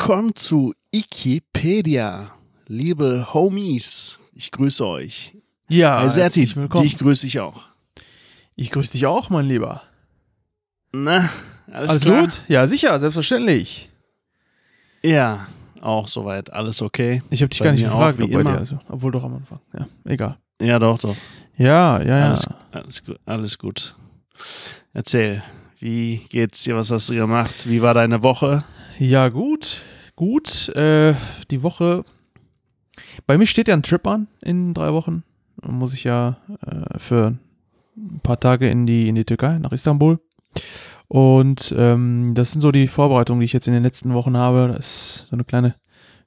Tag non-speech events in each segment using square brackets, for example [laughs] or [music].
Willkommen zu Wikipedia. Liebe Homies, ich grüße euch. Ja, Serti, herzlich willkommen. dich grüße ich auch. Ich grüße dich auch, mein Lieber. Na, alles, Alles klar? gut? Ja, sicher, selbstverständlich. Ja, auch soweit. Alles okay? Ich habe dich Bei gar nicht mir auch, gefragt, wie immer. dir, also, obwohl doch am Anfang. Ja, egal. Ja, doch, doch. Ja, ja, ja. Alles, alles, gut, alles gut. Erzähl, wie geht's dir? Was hast du gemacht? Wie war deine Woche? Ja, gut, gut. Äh, die Woche. Bei mir steht ja ein Trip an in drei Wochen. Da muss ich ja äh, für ein paar Tage in die, in die Türkei, nach Istanbul. Und ähm, das sind so die Vorbereitungen, die ich jetzt in den letzten Wochen habe. Das ist so eine kleine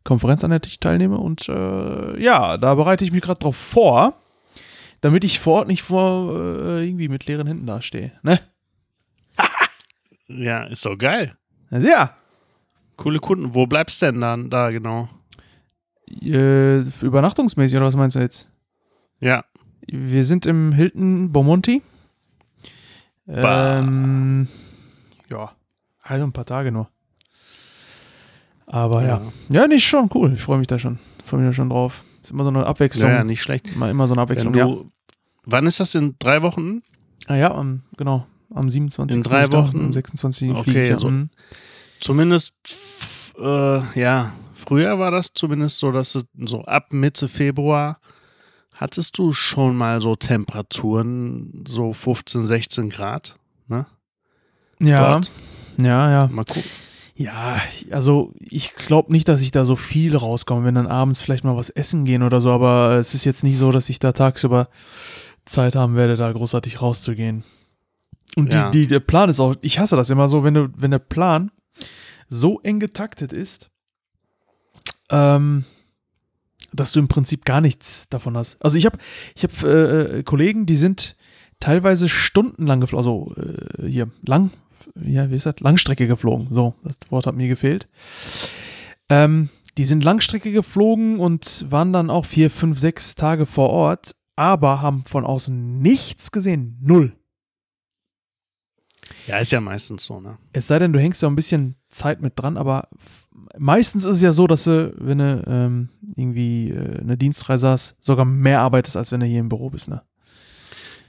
Konferenz, an der ich teilnehme. Und äh, ja, da bereite ich mich gerade drauf vor, damit ich vor Ort nicht vor äh, irgendwie mit leeren Händen dastehe. Ne? [laughs] Ja, ist doch geil. Also, ja, Coole Kunden. Wo bleibst du denn dann da genau? äh, übernachtungsmäßig, oder was meinst du jetzt? Ja, Wir sind im Hilton Beaumonti. Bah. Ähm, ja, also ein paar Tage nur. Aber ja. Ja, nicht schon cool. Ich freue mich da schon. Freue mich da schon drauf. Ist immer so eine Abwechslung. ja, ja nicht schlecht. immer, immer so eine Abwechslung. du, ja. Wann ist das? In drei Wochen? Ah, ja, am, genau. Am 27. In drei Wochen? Am 26. Okay, ich, ja. so-. Zumindest, äh, ja, früher war das zumindest so, dass du so ab Mitte Februar hattest du schon mal so Temperaturen, so 15, 16 Grad. Ne? Ja, Dort. ja, ja. Mal gucken. Ja, also ich glaube nicht, dass ich da so viel rauskomme, wenn dann abends vielleicht mal was essen gehen oder so, aber es ist jetzt nicht so, dass ich da tagsüber Zeit haben werde, da großartig rauszugehen. Und Ja. die, die, der Plan ist auch, ich hasse das immer so, wenn du, wenn der Plan so eng getaktet ist, ähm, dass du im Prinzip gar nichts davon hast. Also ich habe ich hab, äh, äh, Kollegen, die sind teilweise stundenlang geflogen, also äh, hier lang, ja, wie ist das? Langstrecke geflogen. So, das Wort hat mir gefehlt. Ähm, die sind Langstrecke geflogen und waren dann auch vier, fünf, sechs Tage vor Ort, aber haben von außen nichts gesehen. Null. Ja, ist ja meistens so, ne? Es sei denn, du hängst ja ein bisschen Zeit mit dran, aber meistens ist es ja so, dass du, wenn du ähm, irgendwie äh, eine Dienstreise hast, sogar mehr arbeitest, als wenn du hier im Büro bist, ne?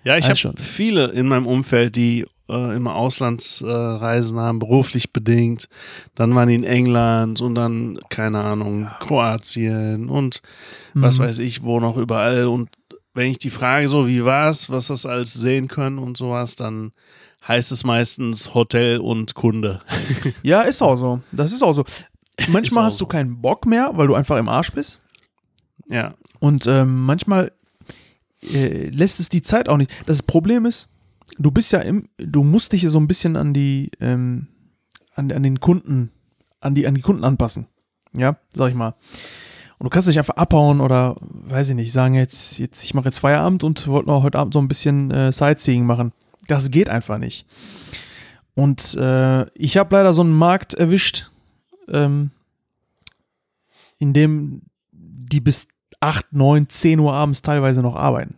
Ja, ich Ja, habe viele in meinem Umfeld, die äh, immer Auslandsreisen haben, beruflich bedingt. Dann waren die in England und dann, keine Ahnung, Kroatien und was Mhm. weiß ich, wo noch überall. Und wenn ich die frage, so wie war's, was das alles sehen können und sowas, dann heißt es meistens Hotel und Kunde. [laughs] Ja, ist auch so. Das ist auch so. Manchmal auch hast so. du keinen Bock mehr, weil du einfach im Arsch bist. ja, Und ähm, manchmal äh, lässt es die Zeit auch nicht. Das Problem ist, du bist ja im, du musst dich so ein bisschen an die, ähm, an, an den Kunden, an die, an die Kunden anpassen. Ja, sag ich mal. Und du kannst nicht einfach abhauen oder, weiß ich nicht, sagen jetzt, jetzt ich mache jetzt Feierabend und wollte noch heute Abend so ein bisschen äh, Sightseeing machen. Das geht einfach nicht. Und äh, ich habe leider so einen Markt erwischt, ähm, in dem die bis 8, 9, 10 Uhr abends teilweise noch arbeiten.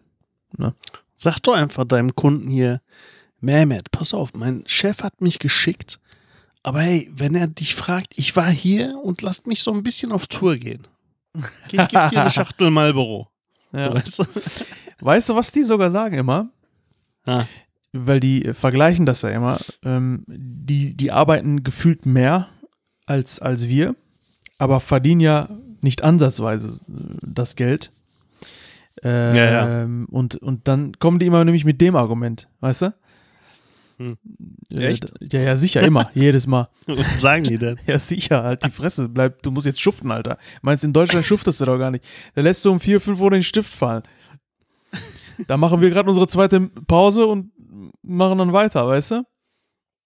sag doch einfach deinem Kunden hier, Mehmet, pass auf, mein Chef hat mich geschickt, aber hey, wenn er dich fragt, ich war hier und lasst mich so ein bisschen auf Tour gehen. Ich gebe dir eine Schachtel Marlboro. Ja. Weißt du? Weißt du, was die sogar sagen immer? Ah. Weil die äh, vergleichen das ja immer. Ähm, die, die arbeiten gefühlt mehr als, als wir, aber verdienen ja nicht ansatzweise äh, das Geld. Ähm, Ja, Und, und dann kommen die immer nämlich mit dem Argument, weißt du? Hm. Äh, Echt? Ja, ja, sicher, immer, [laughs] jedes Mal. Was sagen die denn? Ja, sicher, halt die Fresse, bleib, du musst jetzt schuften, Alter. Meinst in Deutschland schuftest du doch gar nicht. Da lässt du um 4, 5 Uhr den Stift fallen. Da machen wir gerade unsere zweite Pause und machen dann weiter, weißt du?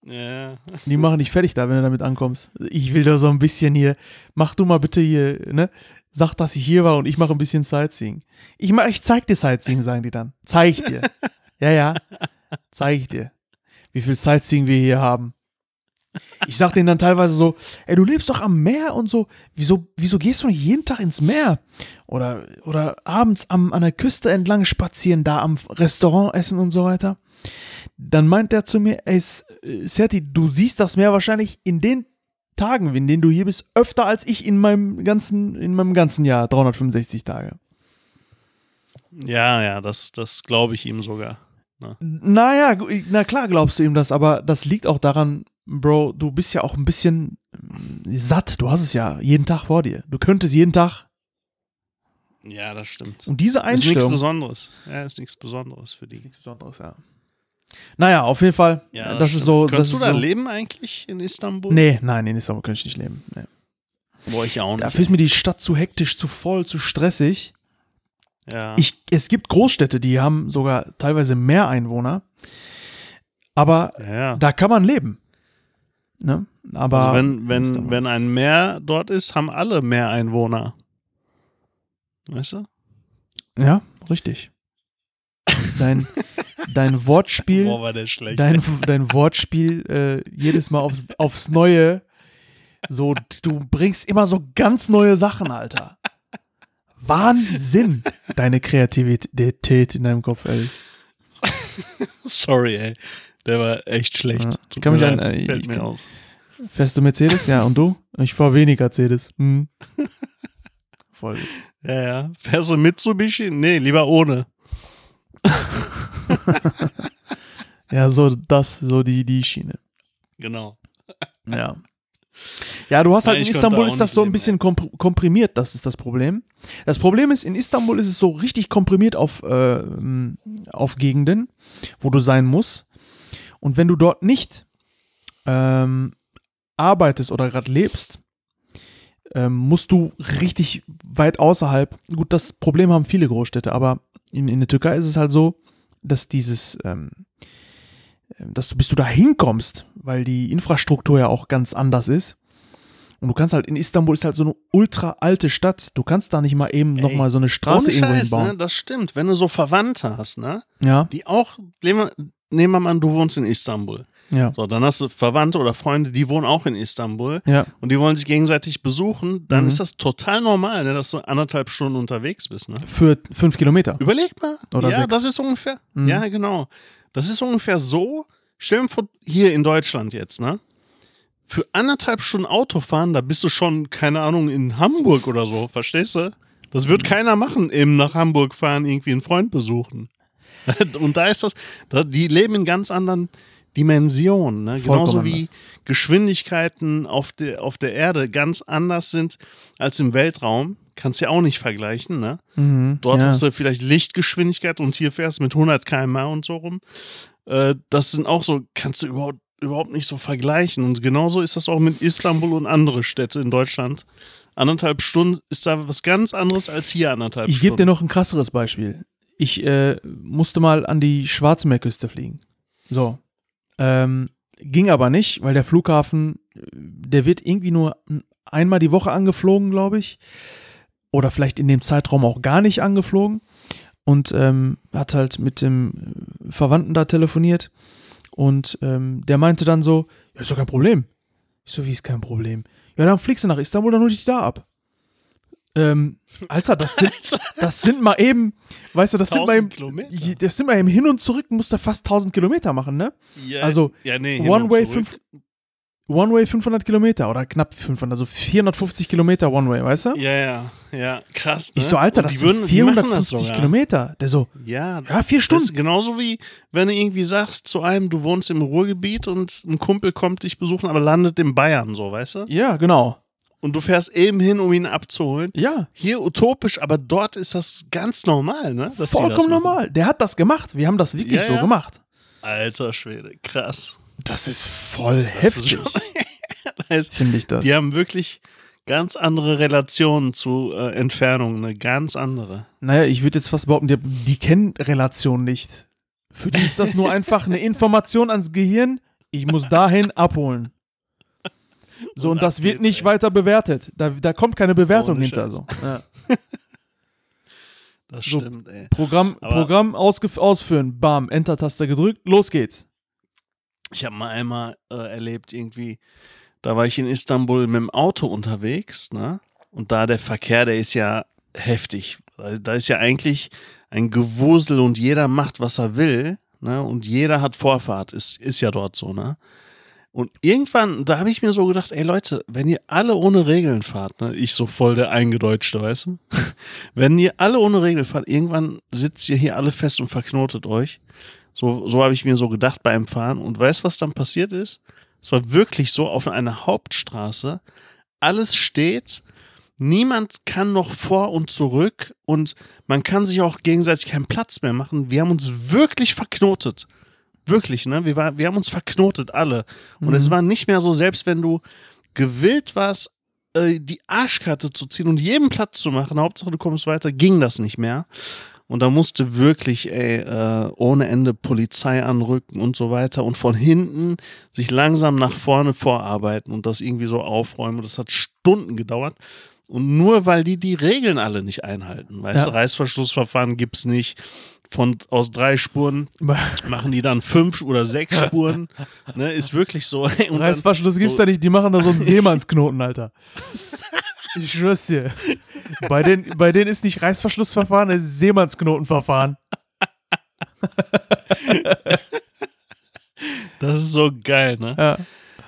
Ja. Die machen dich fertig da, wenn du damit ankommst. Ich will da so ein bisschen hier, mach du mal bitte hier, ne? Sag, dass ich hier war und ich mache ein bisschen Sightseeing. Ich, mach, ich zeig dir Sightseeing, sagen die dann. Zeig ich dir. Ja, ja, zeig ich dir. Wie viel Sightseeing wir hier haben. Ich sag denen dann teilweise so, ey, du lebst doch am Meer und so, wieso, wieso gehst du nicht jeden Tag ins Meer? Oder, oder abends am, an der Küste entlang spazieren, da am Restaurant essen und so weiter. Dann meint er zu mir, ey, äh, Serti, du siehst das Meer wahrscheinlich in den Tagen, in denen du hier bist, öfter als ich in meinem ganzen, in meinem ganzen Jahr, 365 Tage. Ja, ja, das, das glaube ich ihm sogar. Ne? Naja, na klar glaubst du ihm das, aber das liegt auch daran, Bro, du bist ja auch ein bisschen mm, satt. Du hast es ja jeden Tag vor dir. Du könntest jeden Tag. Ja, das stimmt. Und diese Ist nichts Einstellung. Besonderes. Ja, ist nichts Besonderes für die. Nichts Besonderes, ja. Naja, auf jeden Fall. Ja, das, ist stimmt. so. Könntest das du ist da so, leben eigentlich in Istanbul? Nee, nein, in Istanbul könnte ich nicht leben. Nee. Boah, ich auch nicht. Dafür ist mir die Stadt zu hektisch, zu voll, zu stressig. ja. Ich, es gibt Großstädte, die haben sogar teilweise mehr Einwohner. Aber ja, da kann man leben. Ne? Aber also wenn, wenn, wenn ist- ein Meer dort ist, haben alle mehr Einwohner. Weißt du? Ja, richtig. Dein, [laughs] dein Wortspiel, Boah, dein, dein Wortspiel äh, jedes Mal aufs, aufs Neue. So, du bringst immer so ganz neue Sachen, Alter. Wahnsinn, deine Kreativität in deinem Kopf, ehrlich. Sorry, ey. Der war echt schlecht. Ja. Tut Kann mich an- leid. äh, Fällt mir aus. Fährst du Mercedes? Ja, und du? Ich fahr weniger Mercedes. Hm. [laughs] Voll. Ja, ja. Fährst du Mitsubishi? Nee, lieber ohne. [laughs] Ja, so das, so die, die Schiene. Genau. Ja. Ja, du hast halt Ja, in Istanbul ist das so ein bisschen kompr- komprimiert, das ist das Problem. Das Problem ist, in Istanbul ist es so richtig komprimiert auf, äh, auf Gegenden, wo du sein musst. Und wenn du dort nicht ähm, arbeitest oder gerade lebst, ähm, musst du richtig weit außerhalb. Gut, das Problem haben viele Großstädte, aber in, in der Türkei ist es halt so, dass dieses, ähm, dass du bis du da hinkommst, weil die Infrastruktur ja auch ganz anders ist. Und du kannst halt in Istanbul ist halt so eine ultra alte Stadt. Du kannst da nicht mal eben Ey, nochmal so eine Straße irgendwo Scheiß, hinbauen. ne? Das stimmt. Wenn du so Verwandte hast, ne? Ja, Die auch, nehmen wir, nehmen wir mal an, du wohnst in Istanbul. Ja, So, dann hast du Verwandte oder Freunde, die wohnen auch in Istanbul ja. und die wollen sich gegenseitig besuchen, dann Mhm. ist das total normal, ne, dass du anderthalb Stunden unterwegs bist, ne? Für fünf Kilometer. Überleg mal. Oder ja, sechs. das ist ungefähr. Mhm. Ja, genau. Das ist ungefähr so. Stell dir vor, hier in Deutschland jetzt, ne? Für anderthalb Stunden Autofahren, da bist du schon, keine Ahnung, in Hamburg oder so, verstehst du? Das wird keiner machen, eben nach Hamburg fahren, irgendwie einen Freund besuchen. [laughs] Und da ist das, da, die leben in ganz anderen Dimensionen, ne? Genauso wie anders. Geschwindigkeiten auf der, auf der Erde ganz anders sind als im Weltraum. Kannst ja auch nicht vergleichen, ne? Mhm. Dort ja. hast du vielleicht Lichtgeschwindigkeit und hier fährst mit 100 km/h und so rum. Äh, das sind auch so, kannst du überhaupt, überhaupt nicht so vergleichen. Und genauso ist das auch mit Istanbul und andere Städte in Deutschland. Anderthalb Stunden ist da was ganz anderes als hier anderthalb Ich gebe dir Stunden. noch ein krasseres Beispiel. Ich äh, musste mal an die Schwarzmeerküste fliegen. So. Ähm, ging aber nicht, weil der Flughafen, äh, der wird irgendwie nur einmal die Woche angeflogen, glaube ich. Oder vielleicht in dem Zeitraum auch gar nicht angeflogen. Und ähm, hat halt mit dem äh, Verwandten da telefoniert. Und ähm, der meinte dann so: Ja, ist doch kein Problem. Ich so, wie ist kein Problem? Ja, dann fliegst du nach Istanbul, dann hol ich dich da ab. Ähm, Alter, das sind, [laughs] das sind mal eben, weißt du, das sind mal 1000 eben, Kilometer. das sind mal eben hin und zurück, musst du fast 1000 Kilometer machen, ne? Ja, also, ja, nee, One Way, zurück. fünf, One Way 500 Kilometer oder knapp 500, also 450 Kilometer One Way, weißt du? Ja, ja, ja, krass. Ne? Ich so, Alter, das sind würden, das 450 sogar. Kilometer. Der so, Ja, ja, vier Das Stunden. ist genauso wie, wenn du irgendwie sagst zu einem, du wohnst im Ruhrgebiet und ein Kumpel kommt dich besuchen, aber landet in Bayern, so, weißt du? Ja, genau. Und du fährst eben hin, um ihn abzuholen. Ja, Hier utopisch, aber dort ist das ganz normal, ne? dass vollkommen normal. Der hat das gemacht. Wir haben das wirklich Ja, so ja. gemacht. Alter Schwede, krass. Das ist voll Das heftig, [laughs] finde ich das. die haben wirklich ganz andere Relationen zu äh, Entfernungen, eine ganz andere. Naja, ich würde jetzt fast behaupten, die, die kennen Relation nicht. Für die ist das nur [laughs] einfach eine Information ans Gehirn. Ich muss dahin abholen. So, Und und, das wird geht's, nicht ey. weiter bewertet. Da, da kommt keine Bewertung Ohne hinter. Scheiß. So. Ja. [laughs] Das So. stimmt, ey. Programm, Aber- Programm ausführen. Bam, Enter-Taste gedrückt. Los geht's. Ich habe mal einmal äh, erlebt, irgendwie, da war ich in Istanbul mit dem Auto unterwegs, ne? Und da der Verkehr, der ist ja heftig. Da- Da ist ja eigentlich ein Gewusel und jeder macht, was er will, ne? Und jeder hat Vorfahrt, ist, ist ja dort so, ne? Und irgendwann, da habe ich mir so gedacht, ey Leute, wenn ihr alle ohne Regeln fahrt, ne, ich so voll der Eingedeutschte, weißt du? [laughs] wenn ihr alle ohne Regeln fahrt, irgendwann sitzt ihr hier alle fest und verknotet euch. So, so habe ich mir so gedacht beim Fahren. Und weißt was dann passiert ist? Es war wirklich so auf einer Hauptstraße. Alles steht. Niemand kann noch vor und zurück und man kann sich auch gegenseitig keinen Platz mehr machen. Wir haben uns wirklich verknotet. Wirklich, ne? Wir, war, wir haben uns verknotet, alle. Und Mhm. es war nicht mehr so, selbst wenn du gewillt warst, äh, die Arschkarte zu ziehen und jedem Platz zu machen, Hauptsache du kommst weiter, ging das nicht mehr. Und da musste wirklich, ey, äh, ohne Ende Polizei anrücken und so weiter und von hinten sich langsam nach vorne vorarbeiten und das irgendwie so aufräumen. Und das hat Stunden gedauert. Und nur weil die die Regeln alle nicht einhalten. Weißt Ja. du, Reißverschlussverfahren gibt's nicht. Von, aus drei Spuren [laughs] machen die dann fünf oder sechs Spuren. ne, ist wirklich so. [laughs] Und Reißverschluss gibt's so- da nicht, die machen da so einen Seemannsknoten, Alter. Ich schwör's dir. Bei denen, bei denen ist nicht Reißverschlussverfahren, es ist Seemannsknotenverfahren. das ist so geil, ne? Ja.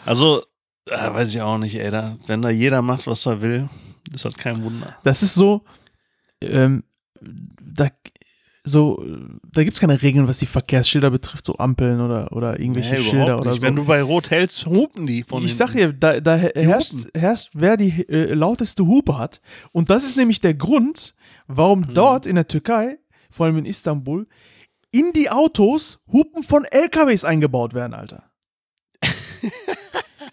Also, äh, weiß ich auch nicht, ey. Da, wenn da jeder macht, was er will, ist das kein Wunder. Das ist so, ähm, da, so, da gibt's keine Regeln, was die Verkehrsschilder betrifft, so Ampeln oder, oder irgendwelche Nee, Schilder oder so. Wenn du bei Rot hältst, hupen die von ich hinten. sag dir, da, da herrscht, herrscht, wer die äh, lauteste Hupe hat. Und das ist nämlich der Grund, warum Mhm. dort in der Türkei, vor allem in Istanbul, in die Autos Hupen von LKWs eingebaut werden, Alter. [laughs]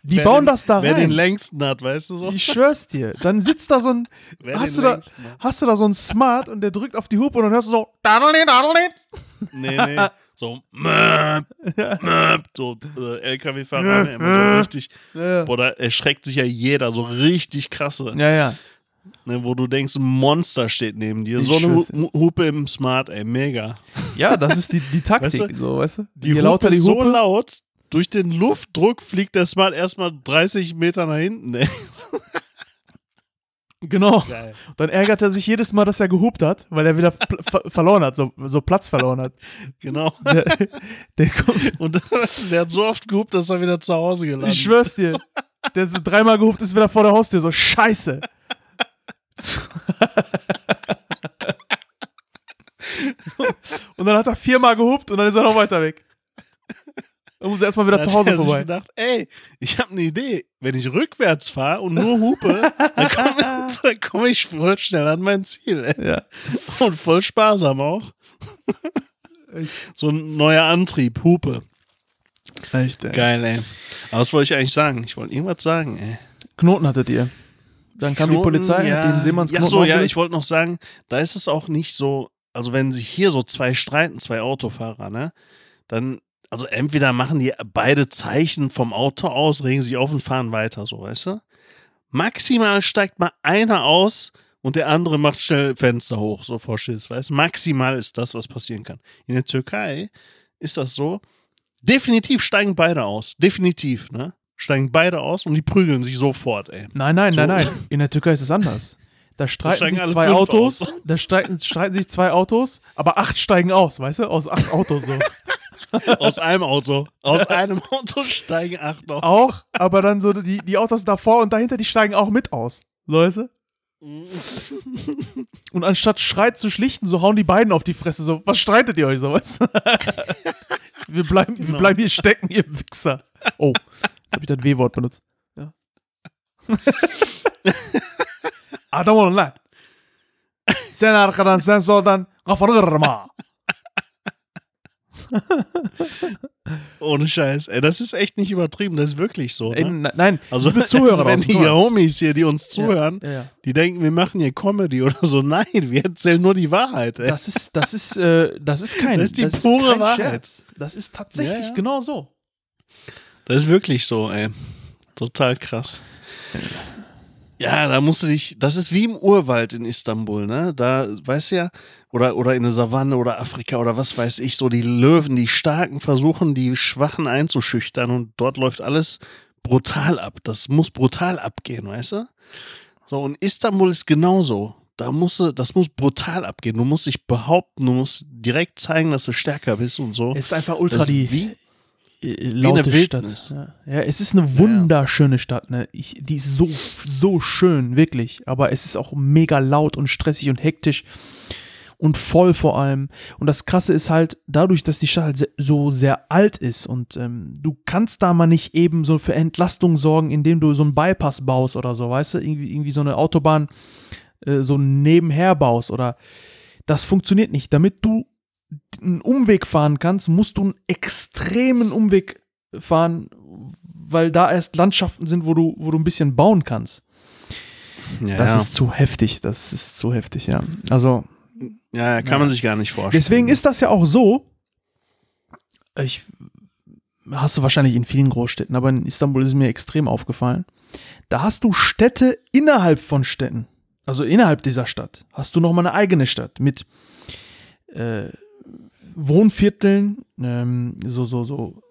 Die Wer bauen den, das da Wer den rein. längsten hat, weißt du so? Ich schwör's dir. Dann sitzt da so ein, [laughs] Wer hast du da- hat. hast du da so ein Smart und der drückt auf die Hupe und dann hörst du so. [laughs] Nee, nee. So, möp, möp, so äh, LKW-Fahrer, ne, immer so richtig. Ja, Boah, da erschreckt sich ja jeder, so richtig krasse. ja. ja. Ne, wo du denkst, ein Monster steht neben dir. Ich so eine Hu- Hupe im Smart, ey, mega. Ja, das ist die, die Taktik, Weißt du, so, weißt du? Die Je Hupe lauter die ist so Hupe, laut, durch den Luftdruck fliegt der Smart erstmal 30 Meter nach hinten, ey. [laughs] genau. Geil. Dann ärgert er sich jedes Mal, dass er gehupt hat, weil er wieder verloren hat, so, so Platz verloren hat. Genau. [laughs] Der, der [laughs] Und der hat so oft gehupt, dass er wieder zu Hause gelandet ich schwör's dir, der ist dreimal gehupt, ist wieder vor der Haustür, so scheiße. so, und dann hat er viermal gehupt und dann ist er noch weiter weg. Dann muss er erstmal wieder zu Hause vorbei. gedacht, ey, ich habe eine Idee. Wenn ich rückwärts fahre und nur hupe, dann komme [laughs] komm ich voll schnell an mein Ziel. Ey. Ja. Und voll sparsam auch. so ein neuer Antrieb, Hupe. Echt, ey. Geil, ey. Aber was wollte ich eigentlich sagen? Ich wollte irgendwas sagen, ey. Knoten hattet ihr. Dann kam die Knoten, Polizei, ja. den Seemannsknoten Ja, so, ja, ich wollte noch sagen, da ist es auch nicht so, also wenn sich hier so zwei streiten, zwei Autofahrer, ne, dann, also entweder machen die beide Zeichen vom Auto aus, regen sich auf und fahren weiter, so, weißt du? Maximal steigt mal einer aus und der andere macht schnell Fenster hoch, so vor Schiss, weißt du? Maximal ist das, was passieren kann. In der Türkei ist das so, definitiv steigen beide aus, definitiv, ne? Steigen beide aus und die prügeln sich sofort, ey. Nein, nein, So. nein, nein. In der Türkei ist es anders. Da streiten sich zwei Autos, aus. da streiten, streiten sich zwei Autos, aber acht steigen aus, weißt du? Aus acht Autos so. [laughs] [laughs] Aus einem Auto. Aus einem Auto steigen acht aus. auch, aber dann so die, die Autos davor und dahinter, die steigen auch mit aus. Weißt du? Und anstatt Streit zu schlichten, so hauen die beiden auf die Fresse, so, was streitet ihr euch so, weißt [laughs] wir, bleiben, wir Genau. bleiben hier stecken, ihr Wichser. Oh, jetzt habe ich das W-Wort benutzt. Ja. I [laughs] don't wanna lie. Sen arkadan sen soldan kafanı kırma. [laughs] Ohne Scheiß. Ey, das ist echt nicht übertrieben. Das ist wirklich so. Ey, Ne? ne- nein, Also, liebe [laughs] Zuhörer, also wenn die draußen, Homies hier, die uns zuhören, Ja, ja. die denken, wir machen hier Comedy oder so. [laughs] Nein, wir erzählen nur die Wahrheit. Ey. Das ist, das ist, äh, das ist kein, Das ist die pure kein Wahrheit. Scherz. Das ist tatsächlich Ja, ja. genau so. Das ist wirklich so, ey. Total krass. Ja, da musst du dich, das ist wie im Urwald in Istanbul, ne? Da, weißt du ja, oder, oder in der Savanne oder Afrika oder was weiß ich, so die Löwen, die Starken versuchen, die Schwachen einzuschüchtern und dort läuft alles brutal ab. Das muss brutal abgehen, weißt du? So, und Istanbul ist genauso. Da musst du, das muss brutal abgehen. Du musst dich behaupten, du musst direkt zeigen, dass du stärker bist und so. Es ist einfach ultra Das die. wie, äh, laute eine Stadt. Ja. ja, es ist eine wunderschöne Stadt. Ne? Ich, die ist so, so schön, wirklich. Aber es ist auch mega laut und stressig und hektisch und voll vor allem. Und das Krasse ist halt, dadurch, dass die Stadt halt so sehr alt ist und ähm, du kannst da mal nicht eben so für Entlastung sorgen, indem du so einen Bypass baust oder so, weißt du, irgendwie, irgendwie so eine Autobahn äh, so nebenher baust oder das funktioniert nicht. Damit du einen Umweg fahren kannst, musst du einen extremen Umweg fahren, weil da erst Landschaften sind, wo du, wo du ein bisschen bauen kannst. Ja, Das ja. ist zu heftig, das ist zu heftig, ja. Also, ja, ja, kann man sich gar nicht vorstellen. deswegen ist das ja auch so, ich, hast du wahrscheinlich in vielen Großstädten, aber in Istanbul ist mir extrem aufgefallen, da hast du Städte innerhalb von Städten, also innerhalb dieser Stadt, hast du nochmal eine eigene Stadt mit äh, Wohnvierteln, ähm, so, so, so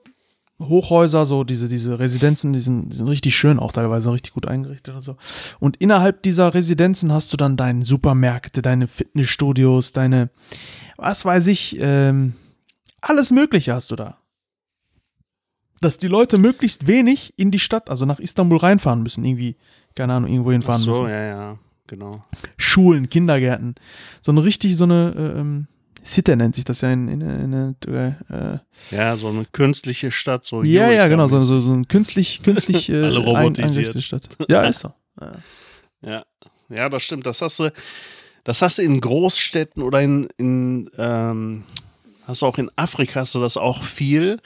Hochhäuser, so diese, diese Residenzen, die sind, die sind richtig schön, auch teilweise richtig gut eingerichtet und so. Und innerhalb dieser Residenzen hast du dann deine Supermärkte, deine Fitnessstudios, deine, was weiß ich, ähm, alles Mögliche hast du da. Dass die Leute möglichst wenig in die Stadt, also nach Istanbul reinfahren müssen, irgendwie, keine Ahnung, irgendwo Ach hinfahren so, müssen. ja, ja, genau. Schulen, Kindergärten. So eine richtig, so eine, äh, ähm, Sitte nennt sich das ja in, in, in, in äh, Ja, so eine künstliche Stadt, so ja, ja, genau, so, so, so ein künstlich, künstlich [laughs] äh, Alle ein, robotisiert. eingerichtete Stadt. Ja, ist so. Ja. Ja, ja, das stimmt. Das hast du, das hast du in Großstädten oder in, in ähm, hast du auch in Afrika hast du das auch viel.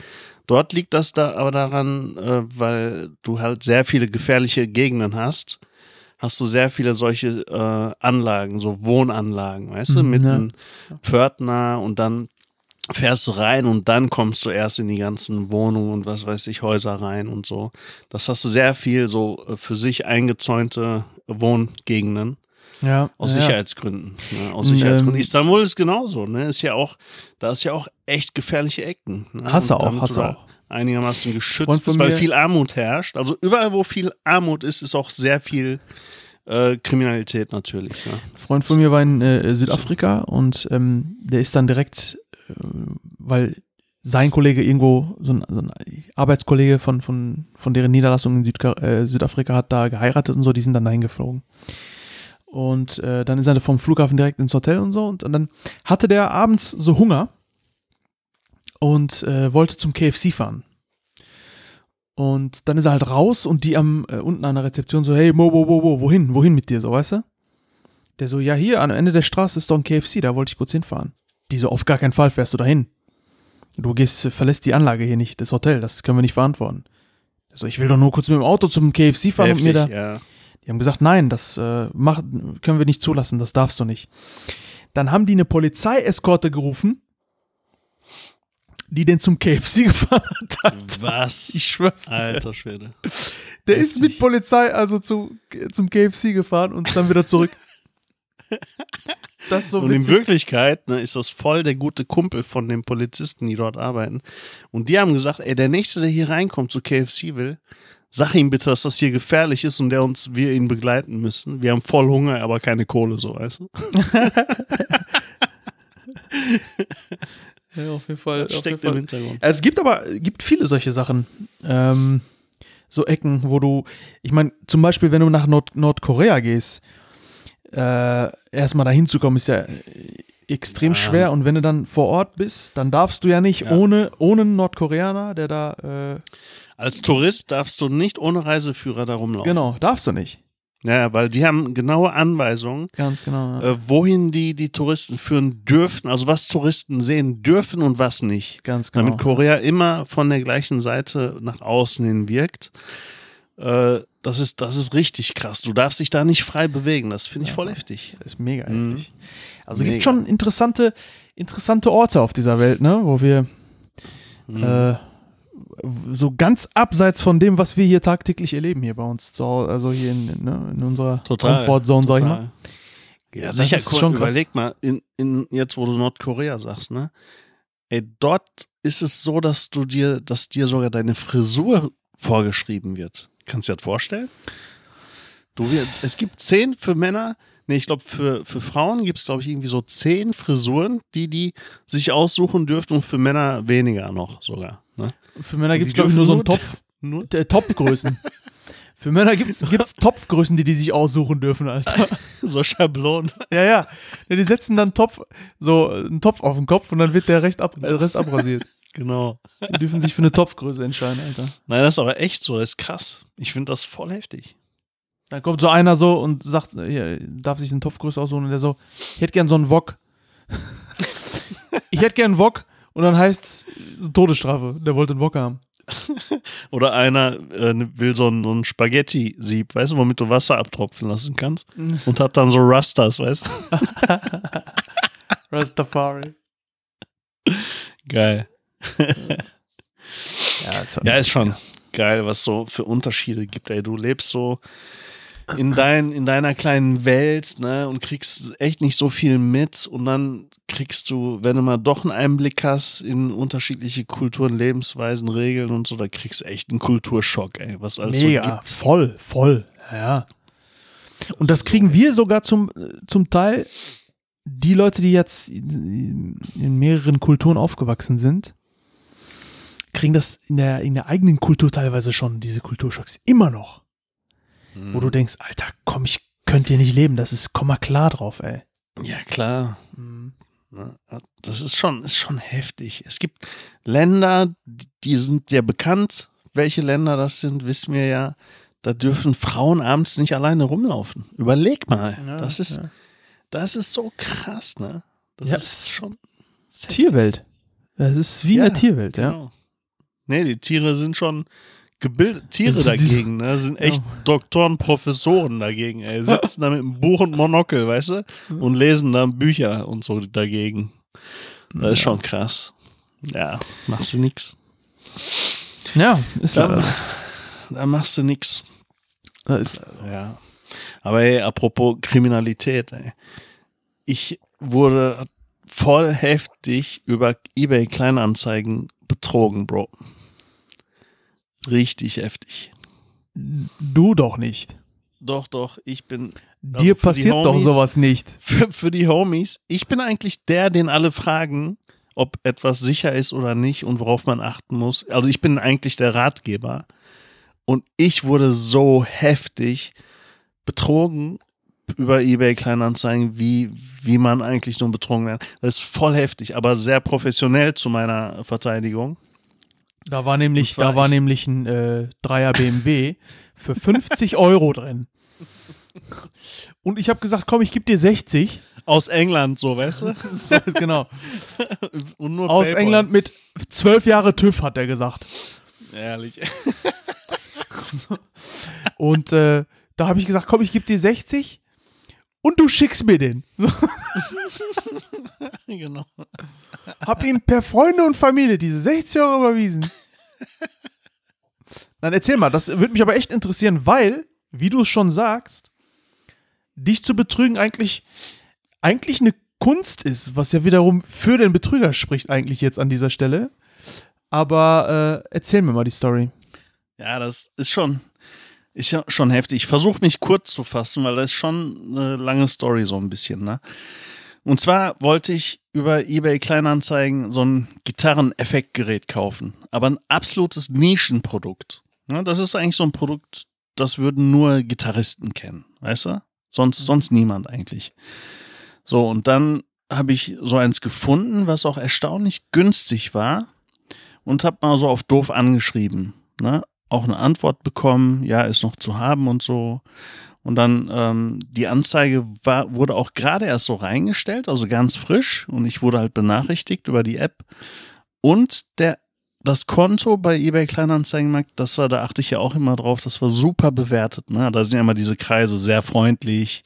Dort liegt das da aber daran, äh, weil du halt sehr viele gefährliche Gegenden hast, hast du sehr viele solche äh, Anlagen, so Wohnanlagen, weißt du, Mhm, mit ja. einem Pförtner und dann fährst du rein und dann kommst du erst in die ganzen Wohnungen und was weiß ich, Häuser rein und so. Das hast du sehr viel so äh, für sich eingezäunte Wohngegenden ja. aus ja. Sicherheitsgründen. Ne? Aus Ähm, Sicherheitsgründen. Istanbul ist genauso, ne? Ist ja auch, da ist ja auch echt gefährliche Ecken. Ne? Hast du auch, hast du auch. Einigermaßen geschützt bist, weil viel Armut herrscht. Also überall, wo viel Armut ist, ist auch sehr viel äh, Kriminalität natürlich. Ne? Ein Freund von mir war in äh, Südafrika und ähm, der ist dann direkt, äh, weil sein Kollege irgendwo, so ein, so ein Arbeitskollege von, von, von deren Niederlassung in Südka äh, Südafrika hat da geheiratet und so, die sind dann dahin geflogen. Und äh, dann ist er vom Flughafen direkt ins Hotel und so. Und, und dann hatte der abends so Hunger und äh, wollte zum KFC fahren. Und dann ist er halt raus und die am äh, unten an der Rezeption so, hey, Mo, wo, wo, wo, wohin, wohin mit dir, so, weißt du? Der so, ja, hier am Ende der Straße ist doch ein KFC, da wollte ich kurz hinfahren. Die so, auf gar keinen Fall fährst du dahin. Du gehst, äh, verlässt die Anlage hier nicht, das Hotel, das können wir nicht verantworten. Der so, ich will doch nur kurz mit dem Auto zum KFC fahren und mir da. Heftig, ja. Die haben gesagt, nein, das äh, mach, können wir nicht zulassen, das darfst du nicht. Dann haben die eine Polizeieskorte gerufen, die den zum KFC [laughs] gefahren hat. Was? Ich schwör's dir. Alter Schwede. Der ist mit Polizei also zu, zum KFC gefahren und dann wieder zurück. [laughs] So und in witzig. Wirklichkeit ne, ist das voll der gute Kumpel von den Polizisten, die dort arbeiten. Und die haben gesagt, ey, der Nächste, der hier reinkommt zu KFC will, sag ihm bitte, dass das hier gefährlich ist und der uns, wir ihn begleiten müssen. Wir haben voll Hunger, aber keine Kohle, so weißt du. [laughs] Ja, auf jeden Fall. Das steckt im Fall. Hintergrund. Es gibt aber gibt viele solche Sachen. Ähm, so Ecken, wo du, ich meine, zum Beispiel, wenn du nach Nord Nordkorea gehst, äh, erstmal dahin zu kommen, ist ja äh, extrem Ja. schwer. Und wenn du dann vor Ort bist, dann darfst du ja nicht Ja. ohne, ohne Nordkoreaner, der da, äh, Als Tourist darfst du nicht ohne Reiseführer da rumlaufen. genau, darfst du nicht. Ja, weil die haben genaue Anweisungen, Ganz genau. Ja. äh, wohin die die Touristen führen dürfen, also was Touristen sehen dürfen und was nicht. Ganz genau. Damit Korea immer von der gleichen Seite nach außen hin wirkt. Äh, das, ist, das ist richtig krass. Du darfst dich da nicht frei bewegen. Das finde ich voll heftig. Das ist mega Mhm. heftig. Also es gibt Mega. schon interessante, interessante Orte auf dieser Welt, ne, wo wir Mhm. äh, so ganz abseits von dem, was wir hier tagtäglich erleben hier bei uns zu Hause, also hier in, ne, in unserer Total, Comfortzone, sag ich mal. Ja, Das sicher, guck, schon überleg mal, in, in, jetzt wo du Nordkorea sagst, ne? Ey, dort ist es so, dass du dir, dass dir sogar deine Frisur vorgeschrieben wird. Kannst du dir das vorstellen? Du, es gibt zehn für Männer, nee, ich glaube, für, für Frauen gibt es, glaube ich, irgendwie so zehn Frisuren, die die sich aussuchen dürfen und für Männer weniger noch sogar. Ne? Für Männer gibt es, glaube ich, nur so einen Topf. Nur, Äh, Topfgrößen. [laughs] Für Männer gibt es Topfgrößen, die die sich aussuchen dürfen, Alter. [laughs] so Schablonen. Ja, ja. ja die setzen dann Topf, so äh, einen Topf auf den Kopf und dann wird der Recht ab, äh, Rest abrasiert. [laughs] Genau. Die dürfen sich für eine Topfgröße entscheiden, Alter. Nein, das ist aber echt so, das ist krass. Ich finde das voll heftig. Dann kommt so einer so und sagt, hier, darf sich eine Topfgröße aussuchen und der so, ich hätte gern so einen Wok. ich hätte gern einen Wok und dann heißt Todesstrafe. Der wollte einen Wok haben. [laughs] Oder einer äh, will so ein, so ein Spaghetti-Sieb, weißt du, womit du Wasser abtropfen lassen kannst. Und hat dann so Rastas, weißt du? [laughs] Rastafari. Geil. Ja, ist Ja, ist schon geil, was so für Unterschiede gibt. Ey, du lebst so in, dein, in deiner kleinen Welt, ne, und kriegst echt nicht so viel mit. Und dann kriegst du, wenn du mal doch einen Einblick hast in unterschiedliche Kulturen, Lebensweisen, Regeln und so, da kriegst du echt einen Kulturschock, ey, was alles so Mega, gibt. voll, voll. Ja. Und das kriegen wir sogar zum, zum Teil, die Leute, die jetzt in mehreren Kulturen aufgewachsen sind, kriegen das in der, in der eigenen Kultur teilweise schon, diese Kulturschocks. Immer noch. Wo du denkst, Alter, komm, ich könnte hier nicht leben. Das ist, komm mal klar drauf, ey. Ja, klar. Ne, Das ist schon, ist schon heftig. Es gibt Länder, die sind ja bekannt. Welche Länder das sind, wissen wir ja. Da dürfen Frauen abends nicht alleine rumlaufen. Überleg mal. Ja, das ist, ja. das ist so krass, ne? Das Ja, ist schon. Tierwelt. Das ist wie Ja, eine Tierwelt, ja. Genau. Nee, die Tiere sind schon gebildet. Tiere diese- dagegen, ne? Sind echt Doktoren, Professoren dagegen, ey. Sitzen da mit einem Buch und Monokel, weißt du? Und lesen dann Bücher und so dagegen. Das ist schon krass. Ja, machst du nix. Ja, ist Da, da machst du nix. Ja. Aber ey, apropos Kriminalität, ey. Ich wurde voll heftig über eBay Kleinanzeigen betrogen, Bro. Richtig heftig. du doch nicht. Doch, doch, ich bin Dir Also die passiert doch Homies- sowas nicht. für, für die Homies, ich bin eigentlich der, den alle fragen, ob etwas sicher ist oder nicht und worauf man achten muss. Also ich bin eigentlich der Ratgeber. Und ich wurde so heftig betrogen über eBay Kleinanzeigen, wie, wie man eigentlich nur betrogen wird. Das ist voll heftig, aber sehr professionell zu meiner Verteidigung. Da war nämlich, da war ich- nämlich ein äh, Dreier BMW für 50 Euro drin. Und ich habe gesagt, komm, ich gebe dir 60. Aus England, so, weißt du? [laughs] So, genau. [laughs] Aus Paypal. England mit 12 Jahre TÜV, hat er gesagt. Ehrlich. [laughs] Und äh, da habe ich gesagt, komm, ich gebe dir 60 und du schickst mir den. [laughs] Genau. hab ihm per Freunde und Familie diese 60 Euro überwiesen. Dann erzähl mal, das würde mich aber echt interessieren, weil, wie du es schon sagst, dich zu betrügen eigentlich, eigentlich eine Kunst ist, was ja wiederum für den Betrüger spricht eigentlich jetzt an dieser Stelle. Aber äh, erzähl mir mal die Story. Ja, das ist schon, ist ja schon heftig. Ich versuche mich kurz zu fassen, weil das ist schon eine lange Story so ein bisschen, ne? Und zwar wollte ich über eBay Kleinanzeigen so ein Gitarreneffektgerät kaufen, aber ein absolutes Nischenprodukt. Ne? Das ist eigentlich so ein Produkt, das würden nur Gitarristen kennen, weißt du? Sonst, sonst niemand eigentlich. So, und dann habe ich so eins gefunden, was auch erstaunlich günstig war und habe mal so auf doof angeschrieben. Ne? Auch eine Antwort bekommen, ja, ist noch zu haben und so. Und dann ähm, die Anzeige war, wurde auch gerade erst so reingestellt, also ganz frisch. Und ich wurde halt benachrichtigt über die App. Und der, das Konto bei eBay Kleinanzeigenmarkt, das war, da achte ich ja auch immer drauf, das war super bewertet. Ne? Da sind ja immer diese Kreise sehr freundlich,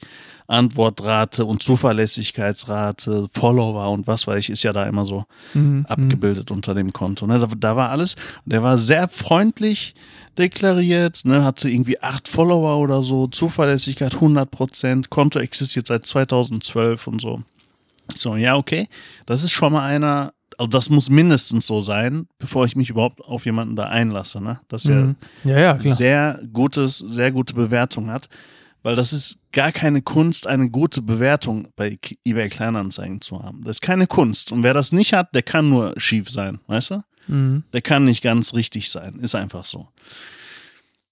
Antwortrate und Zuverlässigkeitsrate, Follower und was weiß ich, ist ja da immer so Mhm, abgebildet unter dem Konto. Ne? Da, da war alles, der war sehr freundlich deklariert, ne? hatte irgendwie acht Follower oder so, Zuverlässigkeit 100 Prozent, Konto existiert seit 2012 und so. Ich so, ja, okay, das ist schon mal einer, also das muss mindestens so sein, bevor ich mich überhaupt auf jemanden da einlasse, ne? Dass er Mhm. Ja, ja, sehr gutes, sehr gute Bewertung hat. Weil das ist gar keine Kunst, eine gute Bewertung bei eBay Kleinanzeigen zu haben. Das ist keine Kunst. Und wer das nicht hat, der kann nur schief sein, weißt du? Mhm. Der kann nicht ganz richtig sein. Ist einfach so.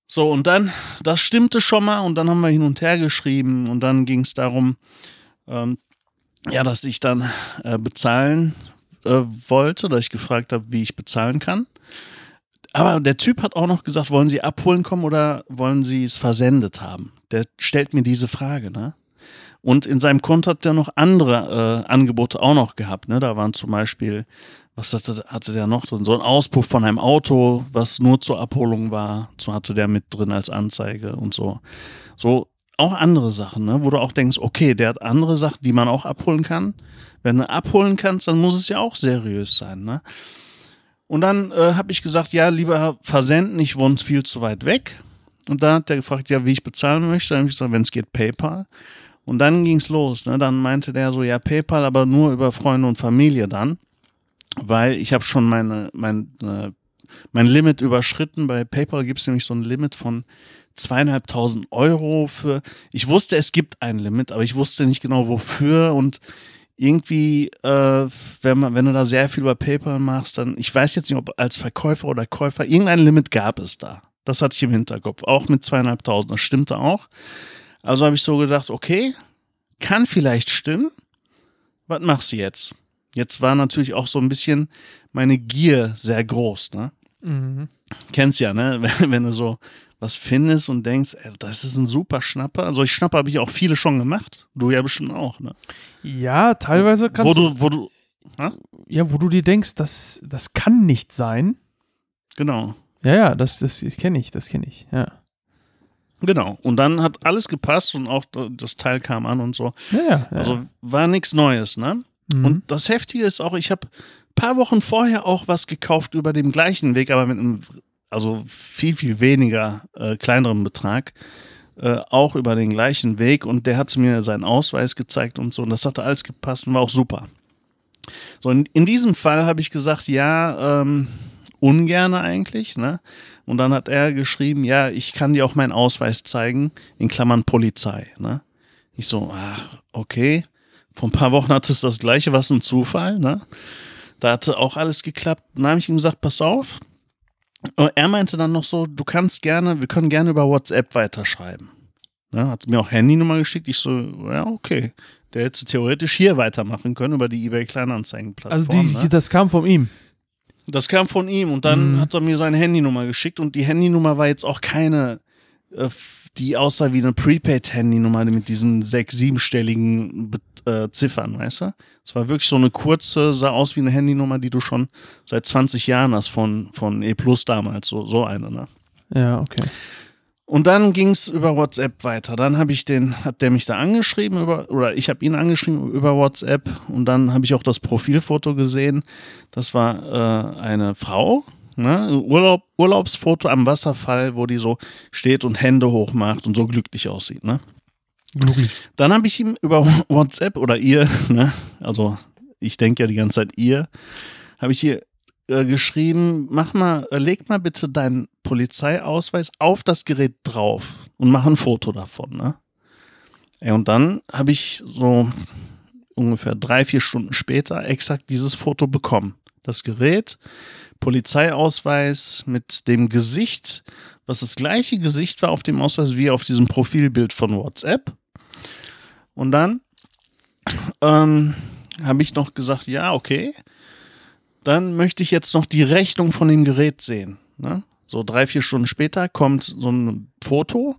So, und dann, das stimmte schon mal und dann haben wir hin und her geschrieben und dann ging es darum, ähm, ja, dass ich dann äh, bezahlen äh, wollte, dass ich gefragt habe, wie ich bezahlen kann. Aber der Typ hat auch noch gesagt, wollen Sie abholen kommen oder wollen Sie es versendet haben? Der stellt mir diese Frage, ne? Und in seinem Konto hat er noch andere äh, Angebote auch noch gehabt, ne? Da waren zum Beispiel, was hatte, hatte der noch drin? So ein Auspuff von einem Auto, was nur zur Abholung war. So hatte der mit drin als Anzeige und so. So auch andere Sachen, ne? wo du auch denkst, okay, der hat andere Sachen, die man auch abholen kann. Wenn du abholen kannst, dann muss es ja auch seriös sein. Ne? Und dann äh, habe ich gesagt, ja, lieber versenden, ich wohne viel zu weit weg. Und dann hat er gefragt, ja, wie ich bezahlen möchte. Dann habe ich gesagt, wenn es geht, PayPal. Und dann ging es los. Ne? Dann meinte der so, ja, PayPal, aber nur über Freunde und Familie dann. Weil ich habe schon meine, mein, äh, mein Limit überschritten. Bei PayPal gibt es nämlich so ein Limit von zweieinhalbtausend Euro für. Ich wusste, es gibt ein Limit, aber ich wusste nicht genau wofür und irgendwie, äh, wenn, man, wenn du da sehr viel über PayPal machst, dann, ich weiß jetzt nicht, ob als Verkäufer oder Käufer, irgendein Limit gab es da. Das hatte ich im Hinterkopf, auch mit zweieinhalbtausend, das stimmte auch. Also habe ich so gedacht, okay, kann vielleicht stimmen. Was machst du jetzt? Jetzt war natürlich auch so ein bisschen meine Gier sehr groß, ne? Mhm. Kennst ja, ne? [laughs] Wenn, wenn du so was findest und denkst, ey, das ist ein super Schnapper. Also ich Schnapper habe ich auch viele schon gemacht. Du ja bestimmt auch, ne? Ja, teilweise kannst wo du, wo du, ha? ja, wo du dir denkst, das, das kann nicht sein. genau, Ja, ja, das, das, das kenne ich, das kenne ich, ja. genau. Und dann hat alles gepasst und auch das Teil kam an und so. Ja, ja. Also war nichts Neues, ne? Mhm. Und das Heftige ist auch, ich habe ein paar Wochen vorher auch was gekauft über dem gleichen Weg, aber mit einem, also viel, viel weniger äh, kleineren Betrag. Äh, auch über den gleichen Weg und der hat mir seinen Ausweis gezeigt und so und das hatte alles gepasst und war auch super. So, in, in diesem Fall habe ich gesagt, ja, ähm, ungerne eigentlich, ne? Und dann hat er geschrieben, ja, ich kann dir auch meinen Ausweis zeigen, in Klammern Polizei, ne? Ich so, ach, okay. Vor ein paar Wochen hatte es das gleiche, was ein Zufall, ne? Da hatte auch alles geklappt. Dann habe ich ihm gesagt, pass auf. Und er meinte dann noch so, du kannst gerne, wir können gerne über WhatsApp weiterschreiben. Ne? Hat mir auch Handynummer geschickt. Ich so, ja, okay. Der hätte theoretisch hier weitermachen können über die eBay Kleinanzeigen-Plattform. also die, ne? das kam von ihm. Das kam von ihm und dann Mhm. hat er mir seine Handynummer geschickt und die Handynummer war jetzt auch keine, äh, die aussah wie eine Prepaid-Handynummer mit diesen sechs, siebenstelligen Be- äh, Ziffern, weißt du? Es war wirklich so eine kurze, sah aus wie eine Handynummer, die du schon seit 20 Jahren hast von, von E Plus damals, so, so eine, ne? Ja, okay. Und dann ging es über WhatsApp weiter. Dann habe ich den, hat der mich da angeschrieben über, oder ich habe ihn angeschrieben über WhatsApp und dann habe ich auch das Profilfoto gesehen. Das war äh, eine Frau, ne? Urlaub, Urlaubsfoto am Wasserfall, wo die so steht und Hände hoch macht und so glücklich aussieht, ne? Glücklich. Dann habe ich ihm über WhatsApp oder ihr, ne? Also ich denke ja die ganze Zeit ihr, habe ich ihr äh, geschrieben, mach mal, äh, leg mal bitte deinen Polizeiausweis auf das Gerät drauf und mach ein Foto davon, ne? Ja, und dann habe ich so ungefähr drei, vier Stunden später exakt dieses Foto bekommen. Das Gerät, Polizeiausweis mit dem Gesicht, was das gleiche Gesicht war auf dem Ausweis wie auf diesem Profilbild von WhatsApp. Und dann ähm, habe ich noch gesagt, ja, okay. Dann möchte ich jetzt noch die Rechnung von dem Gerät sehen. Ne? So drei, vier Stunden später kommt so ein Foto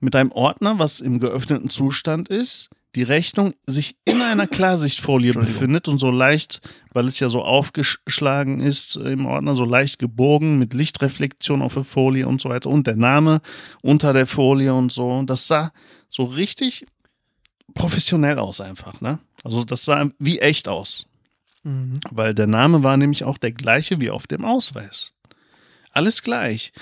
mit einem Ordner, was im geöffneten Zustand ist. Die Rechnung sich in einer Klarsichtfolie befindet und so leicht, weil es ja so aufgeschlagen ist im Ordner, so leicht gebogen mit Lichtreflexion auf der Folie und so weiter und der Name unter der Folie und so. Das sah so richtig professionell aus einfach, ne? Also das sah wie echt aus. Mhm. Weil der Name war nämlich auch der gleiche wie auf dem Ausweis. Alles gleich.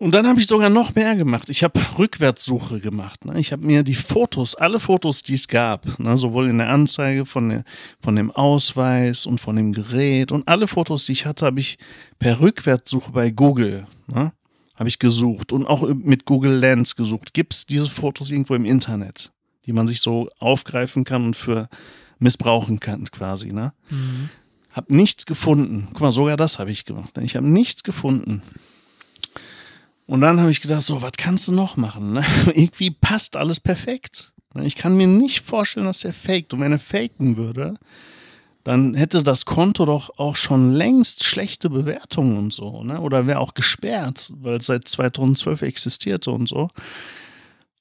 Und dann habe ich sogar noch mehr gemacht. Ich habe Rückwärtssuche gemacht. Ne? Ich habe mir die Fotos, alle Fotos, die es gab, ne? sowohl in der Anzeige von, der, von dem Ausweis und von dem Gerät und alle Fotos, die ich hatte, habe ich per Rückwärtssuche bei Google. Ne? Habe ich gesucht und auch mit Google Lens gesucht. Gibt es diese Fotos irgendwo im Internet, die man sich so aufgreifen kann und für missbrauchen kann, quasi, ne? Mhm. Hab nichts gefunden. Guck mal, sogar das habe ich gemacht. Ich habe nichts gefunden. Und dann habe ich gedacht, so, was kannst du noch machen? Ne? [laughs] Irgendwie passt alles perfekt. Ich kann mir nicht vorstellen, dass er faked. Und wenn er faken würde, dann hätte das Konto doch auch schon längst schlechte Bewertungen und so, ne? Oder wäre auch gesperrt, weil es seit 2012 existierte und so.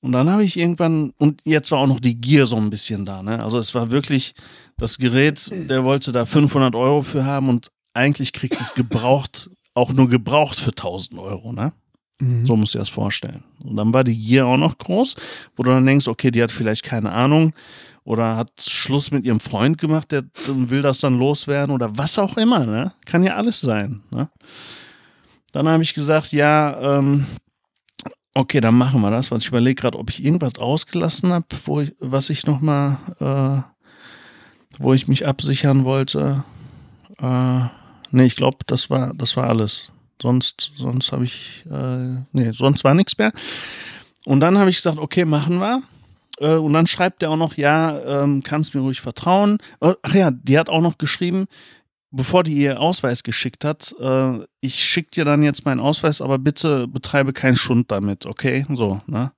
Und dann habe ich irgendwann, und jetzt war auch noch die Gier so ein bisschen da, ne? Also es war wirklich, das Gerät, der wollte da 500 Euro für haben und eigentlich kriegst du es gebraucht, auch nur gebraucht für 1000 Euro, ne? So musst du dir das vorstellen. Und dann war die Gier auch noch groß, wo du dann denkst, okay, die hat vielleicht keine Ahnung oder hat Schluss mit ihrem Freund gemacht, der will das dann loswerden oder was auch immer, ne? Kann ja alles sein, ne? Dann habe ich gesagt, ja, ähm, okay, dann machen wir das. Was ich überlege gerade, ob ich irgendwas ausgelassen habe, wo ich, was ich noch mal, äh, wo ich mich absichern wollte. Äh, nee, ich glaube, das war, das war alles. Sonst, sonst habe ich, äh, nee, sonst war nichts mehr. Und dann habe ich gesagt, okay, machen wir. Äh, und dann schreibt er auch noch, ja, ähm, kannst mir ruhig vertrauen. Äh, ach ja, die hat auch noch geschrieben, bevor die ihr Ausweis geschickt hat, äh, ich schicke dir dann jetzt meinen Ausweis, aber bitte betreibe keinen Schund damit, okay? So, ne?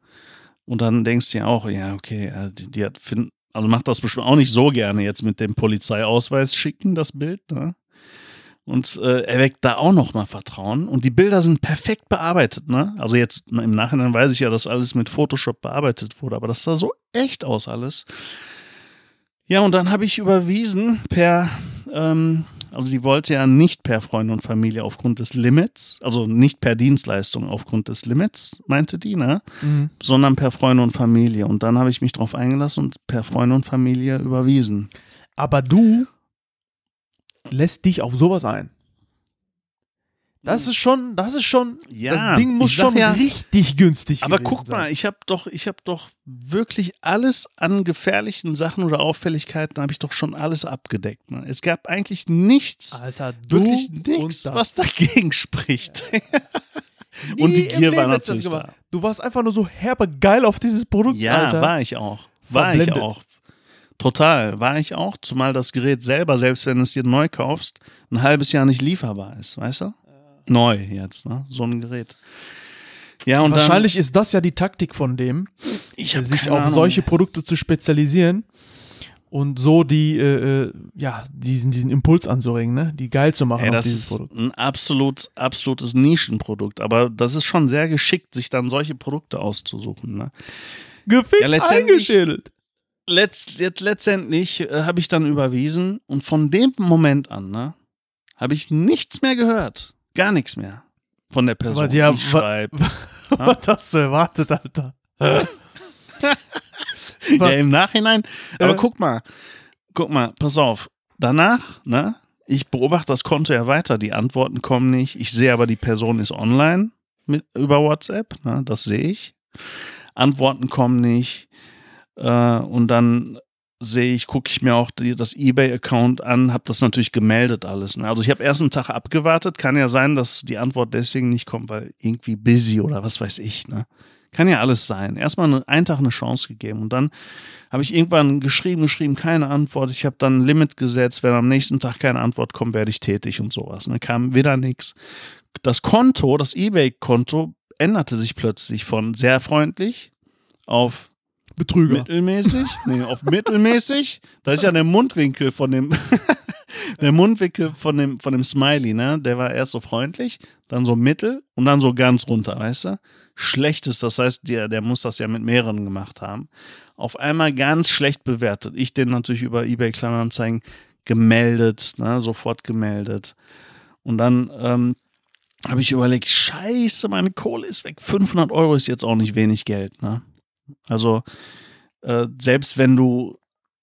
Und dann denkst du ja auch, ja, okay, die, die hat, find, also macht das bestimmt auch nicht so gerne jetzt mit dem Polizeiausweis schicken, das Bild, ne? Und äh, er weckt da auch noch mal Vertrauen. Und die Bilder sind perfekt bearbeitet, ne? Also jetzt im Nachhinein weiß ich ja, dass alles mit Photoshop bearbeitet wurde, aber das sah so echt aus alles. Ja, und dann habe ich überwiesen per, ähm, also sie wollte ja nicht per Freunde und Familie aufgrund des Limits, also nicht per Dienstleistung aufgrund des Limits, meinte die, ne? Mhm. Sondern per Freunde und Familie. Und dann habe ich mich drauf eingelassen und per Freunde und Familie überwiesen. Aber du lässt dich auf sowas ein. Das ist schon, das ist schon, Ja, das Ding muss ich schon ja- richtig günstig Aber guck sein. mal, ich habe doch, ich habe doch wirklich alles an gefährlichen Sachen oder Auffälligkeiten habe ich doch schon alles abgedeckt. Ne? Es gab eigentlich nichts, Alter, du wirklich nichts, was dagegen spricht. [laughs] und die Gier war natürlich da. Du warst einfach nur so herbe geil auf dieses Produkt, Ja, Alter. war ich auch. War ich Verblendet. auch. Total, war ich auch. Zumal das Gerät selber, selbst wenn du es dir neu kaufst, ein halbes Jahr nicht lieferbar ist, weißt du? Neu jetzt, ne? So ein Gerät. Ja, und Wahrscheinlich ist das ja die Taktik von dem, dann, sich auf Ahnung. solche Produkte zu spezialisieren und so die, äh, äh, ja, diesen, diesen Impuls anzuregen, ne? Die geil zu machen Ey, das ist Produkt. ein absolut, absolutes Nischenprodukt. Aber das ist schon sehr geschickt, sich dann solche Produkte auszusuchen. Ne? Gefickt Ja, letztendlich- eingeschädelt. Letzt, jetzt, letztendlich äh, habe ich dann überwiesen und von dem Moment an ne, habe ich nichts mehr gehört. Gar nichts mehr von der Person, Aber [laughs] ja, die schreibt. Was hast du erwartet, Alter? [laughs] Ja, im Nachhinein. Aber Äh. guck mal, guck mal, pass auf. Danach, ne? Ich beobachte das Konto ja weiter. Die Antworten kommen nicht. Ich sehe aber, die Person ist online mit, über WhatsApp. Ne? Das sehe ich. Antworten kommen nicht. Äh, und dann sehe ich, gucke ich mir auch die, das eBay-Account an, habe das natürlich gemeldet alles. Ne? Also ich habe erst einen Tag abgewartet. Kann ja sein, dass die Antwort deswegen nicht kommt, weil irgendwie busy oder was weiß ich. Ne? Kann ja alles sein. Erstmal eine, einen Tag eine Chance gegeben und dann habe ich irgendwann geschrieben, geschrieben, keine Antwort. Ich habe dann ein Limit gesetzt, wenn am nächsten Tag keine Antwort kommt, werde ich tätig und sowas. Ne? Kam wieder nichts. Das Konto, das eBay-Konto, änderte sich plötzlich von sehr freundlich auf Betrüger. mittelmäßig, nee, auf mittelmäßig. Da ist ja der Mundwinkel von dem, [laughs] der Mundwinkel von dem, von dem Smiley, ne? Der war erst so freundlich, dann so mittel und dann so ganz runter, weißt du? Schlechtes, das heißt, der, der muss das ja mit mehreren gemacht haben. Auf einmal ganz schlecht bewertet. Ich den natürlich über eBay Kleinanzeigen gemeldet, ne? Sofort gemeldet. Und dann, ähm, habe ich überlegt, scheiße, meine Kohle ist weg. 500 Euro ist jetzt auch nicht wenig Geld, ne? Also äh, selbst wenn du,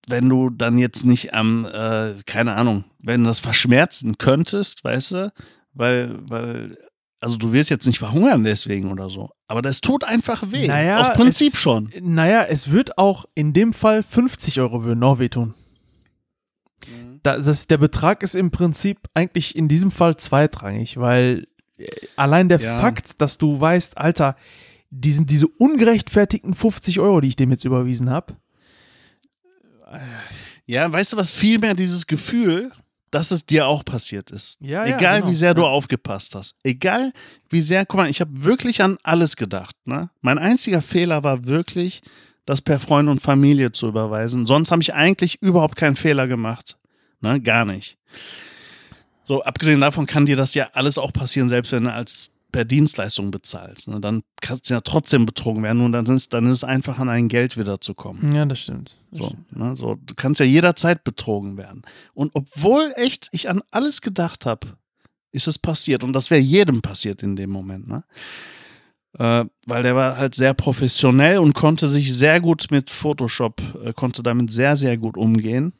wenn du dann jetzt nicht am, äh, keine Ahnung, wenn du das verschmerzen könntest, weißt du, weil, weil, also du wirst jetzt nicht verhungern deswegen oder so, aber das tut einfach weh. Aus Prinzip es, schon. Naja, es wird auch in dem Fall 50 Euro würden auch wehtun. Da, das, der Betrag ist im Prinzip eigentlich in diesem Fall zweitrangig, weil allein der Ja. Fakt, dass du weißt, Alter, die sind diese ungerechtfertigten 50 Euro, die ich dem jetzt überwiesen habe. Ja, weißt du was, vielmehr dieses Gefühl, dass es dir auch passiert ist. Ja, ja, Egal genau. wie sehr du Ja. aufgepasst hast. Egal wie sehr, guck mal, ich habe wirklich an alles gedacht. Ne? Mein einziger Fehler war wirklich, das per Freund und Familie zu überweisen. Sonst habe ich eigentlich überhaupt keinen Fehler gemacht. Ne? Gar nicht. So, abgesehen davon kann dir das ja alles auch passieren, selbst wenn du als per Dienstleistung bezahlst. Ne? Dann kannst du ja trotzdem betrogen werden und dann ist, dann ist es einfach an ein Geld wieder zu kommen. Ja, das stimmt. Das So, stimmt. ne, so, du kannst ja jederzeit betrogen werden. Und obwohl echt ich an alles gedacht habe, ist es passiert. Und das wäre jedem passiert in dem Moment. Ne? Äh, weil der war halt sehr professionell und konnte sich sehr gut mit Photoshop, äh, konnte damit sehr, sehr gut umgehen.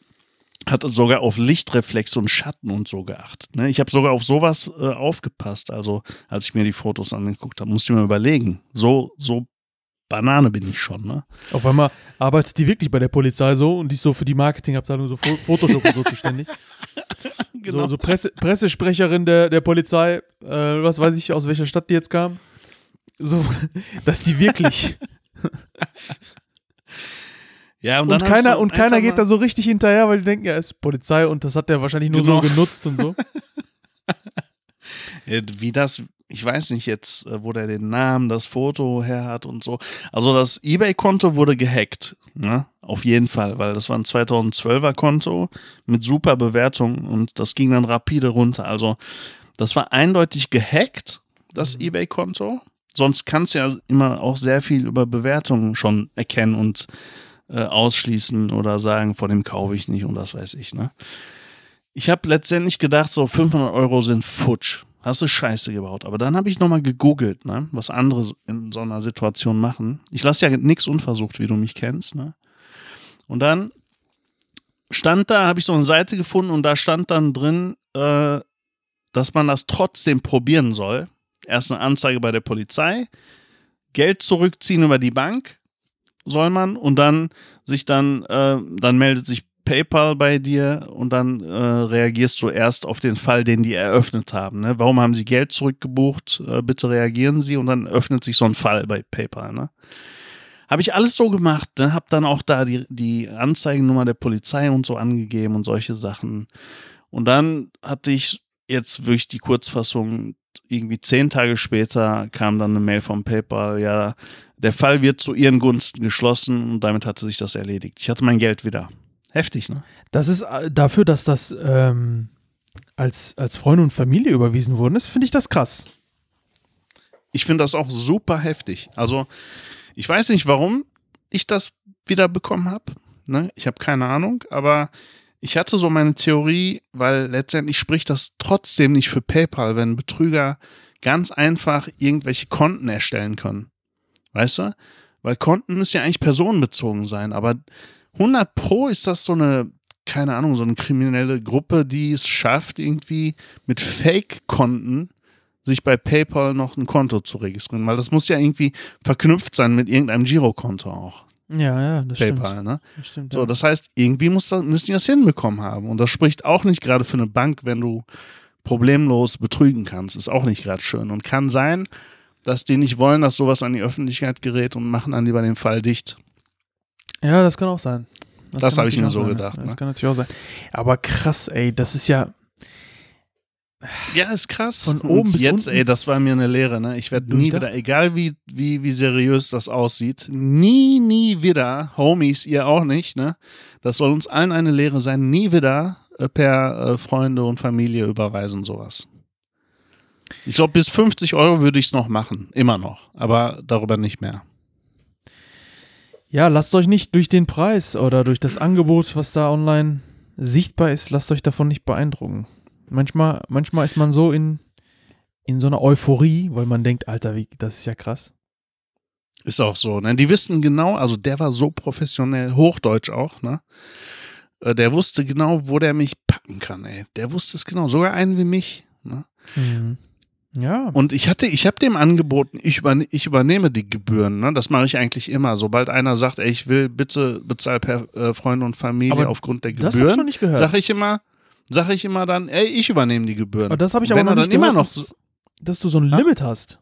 Hat sogar auf Lichtreflex und Schatten und so geachtet. Ne? Ich habe sogar auf sowas äh, aufgepasst. Also, als ich mir die Fotos angeguckt habe, musste ich mir überlegen. So, so Banane bin ich schon. Ne? Auf einmal arbeitet die wirklich bei der Polizei so und die ist so für die Marketingabteilung so Photoshop und [laughs] so zuständig. Genau. So, so Presse, Pressesprecherin der, der Polizei, äh, was weiß ich, aus welcher Stadt die jetzt kam. So, [laughs] dass die wirklich. [laughs] Ja, Und, ich keiner, und keiner geht da so richtig hinterher, weil die denken, ja, ist Polizei und das hat der wahrscheinlich nur Genau. so genutzt und so. [laughs] Wie das, ich weiß nicht jetzt, äh, wo der den Namen, das Foto her hat und so. Also das Ebay-Konto wurde gehackt, ne? Auf jeden Fall, weil das war ein 2012er Konto mit super Bewertung und das ging dann rapide runter. Also das war eindeutig gehackt, das Ebay-Konto. Sonst kannst du ja immer auch sehr viel über Bewertungen schon erkennen und äh, ausschließen oder sagen, von dem kaufe ich nicht und das weiß ich, ne? Ich habe letztendlich gedacht, so 500 Euro sind futsch. Hast du Scheiße gebaut. Aber dann habe ich nochmal gegoogelt, ne, was andere in so einer Situation machen. Ich lasse ja nichts unversucht, wie du mich kennst. Ne? Und dann stand da, habe ich so eine Seite gefunden und da stand dann drin, äh, dass man das trotzdem probieren soll. Erst eine Anzeige bei der Polizei, Geld zurückziehen über die Bank soll man und dann sich dann, äh, dann meldet sich PayPal bei dir und dann äh, reagierst du erst auf den Fall, den die eröffnet haben. Ne? Warum haben sie Geld zurückgebucht? Äh, bitte reagieren sie und dann öffnet sich so ein Fall bei PayPal. Ne? Habe ich alles so gemacht, ne? habe dann auch da die, die Anzeigennummer der Polizei und so angegeben und solche Sachen. Und dann hatte ich jetzt wirklich die Kurzfassung, irgendwie zehn Tage später kam dann eine Mail vom PayPal, ja, der Fall wird zu ihren Gunsten geschlossen und damit hatte sich das erledigt. Ich hatte mein Geld wieder. Heftig, ne? Das ist äh, dafür, dass das ähm, als, als Freunde und Familie überwiesen worden ist, finde ich das krass. Ich finde das auch super heftig. Also, ich weiß nicht, warum ich das wieder bekommen habe. Ne? Ich habe keine Ahnung, aber ich hatte so meine Theorie, weil letztendlich spricht das trotzdem nicht für PayPal, wenn Betrüger ganz einfach irgendwelche Konten erstellen können. Weißt du? Weil Konten müssen ja eigentlich personenbezogen sein, aber 100 Pro ist das so eine, keine Ahnung, so eine kriminelle Gruppe, die es schafft, irgendwie mit Fake-Konten sich bei PayPal noch ein Konto zu registrieren, weil das muss ja irgendwie verknüpft sein mit irgendeinem Girokonto auch. Ja, ja, das PayPal, stimmt. ne? Das stimmt So, ja. das heißt, irgendwie muss, müssen die das hinbekommen haben. Und das spricht auch nicht gerade für eine Bank, wenn du problemlos betrügen kannst. Ist auch nicht gerade schön. Und kann sein, dass die nicht wollen, dass sowas an die Öffentlichkeit gerät und machen dann lieber den Fall dicht. ja, das kann auch sein. Das kann habe ich mir so sein, gedacht, Ja. ne? Das kann natürlich auch sein. Aber krass, ey, das ist ja. Ja, ist krass. Von Und oben bis jetzt, unten. ey, das war mir eine Lehre, ne? Ich werde nie wieder, egal wie, wie, wie seriös das aussieht, nie, nie wieder, Homies, ihr auch nicht, ne? Das soll uns allen eine Lehre sein, nie wieder äh, per äh, Freunde und Familie überweisen, sowas. Ich glaube, bis 50 Euro würde ich es noch machen, immer noch, aber darüber nicht mehr. Ja, lasst euch nicht durch den Preis oder durch das Angebot, was da online sichtbar ist, lasst euch davon nicht beeindrucken. Manchmal, manchmal ist man so in, in so einer Euphorie, weil man denkt, Alter, wie, das ist ja krass. Ist auch so, ne? Die wissen genau, also der war so professionell, Hochdeutsch auch, ne? Äh, Der wusste genau, wo der mich packen kann, ey. Der wusste es genau, sogar einen wie mich, ne? Ja. Und ich hatte, ich habe dem angeboten, ich, überne ich übernehme die Gebühren. Ne? Das mache ich eigentlich immer. Sobald einer sagt, ey, ich will bitte bezahl per äh, Freunde und Familie Aber aufgrund der das hab ich Gebühren, noch nicht gehört. sage ich immer, sage ich immer dann, ey, ich übernehme die Gebühren. Aber das habe ich aber wenn noch nicht dann immer noch, dass, dass du so ein Ha? Limit hast.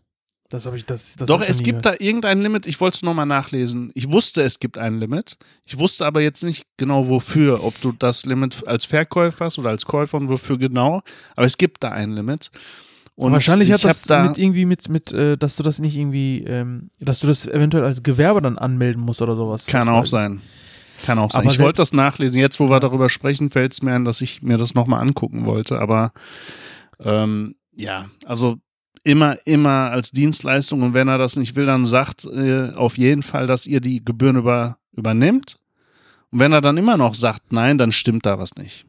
Das habe ich, das, das Doch, ich es gibt gehört. da irgendein Limit. Ich wollte es nochmal nachlesen. Ich wusste, es gibt ein Limit. Ich wusste aber jetzt nicht genau wofür. Ob du das Limit als Verkäufer hast oder als Käufer und wofür genau. Aber es gibt da ein Limit. Und Wahrscheinlich ich hat das da, mit irgendwie mit, mit äh, dass du das nicht irgendwie, ähm, dass du das eventuell als Gewerbe dann anmelden musst oder sowas. Kann auch sein. Kann auch sein. Aber ich wollte das nachlesen. Jetzt, wo wir darüber sprechen, fällt es mir ein, dass ich mir das nochmal angucken wollte. Aber ähm, ja, also immer, immer als Dienstleistung. Und wenn er das nicht will, dann sagt äh, auf jeden Fall, dass ihr die Gebühren über, übernimmt. Und wenn er dann immer noch sagt, nein, dann stimmt da was nicht.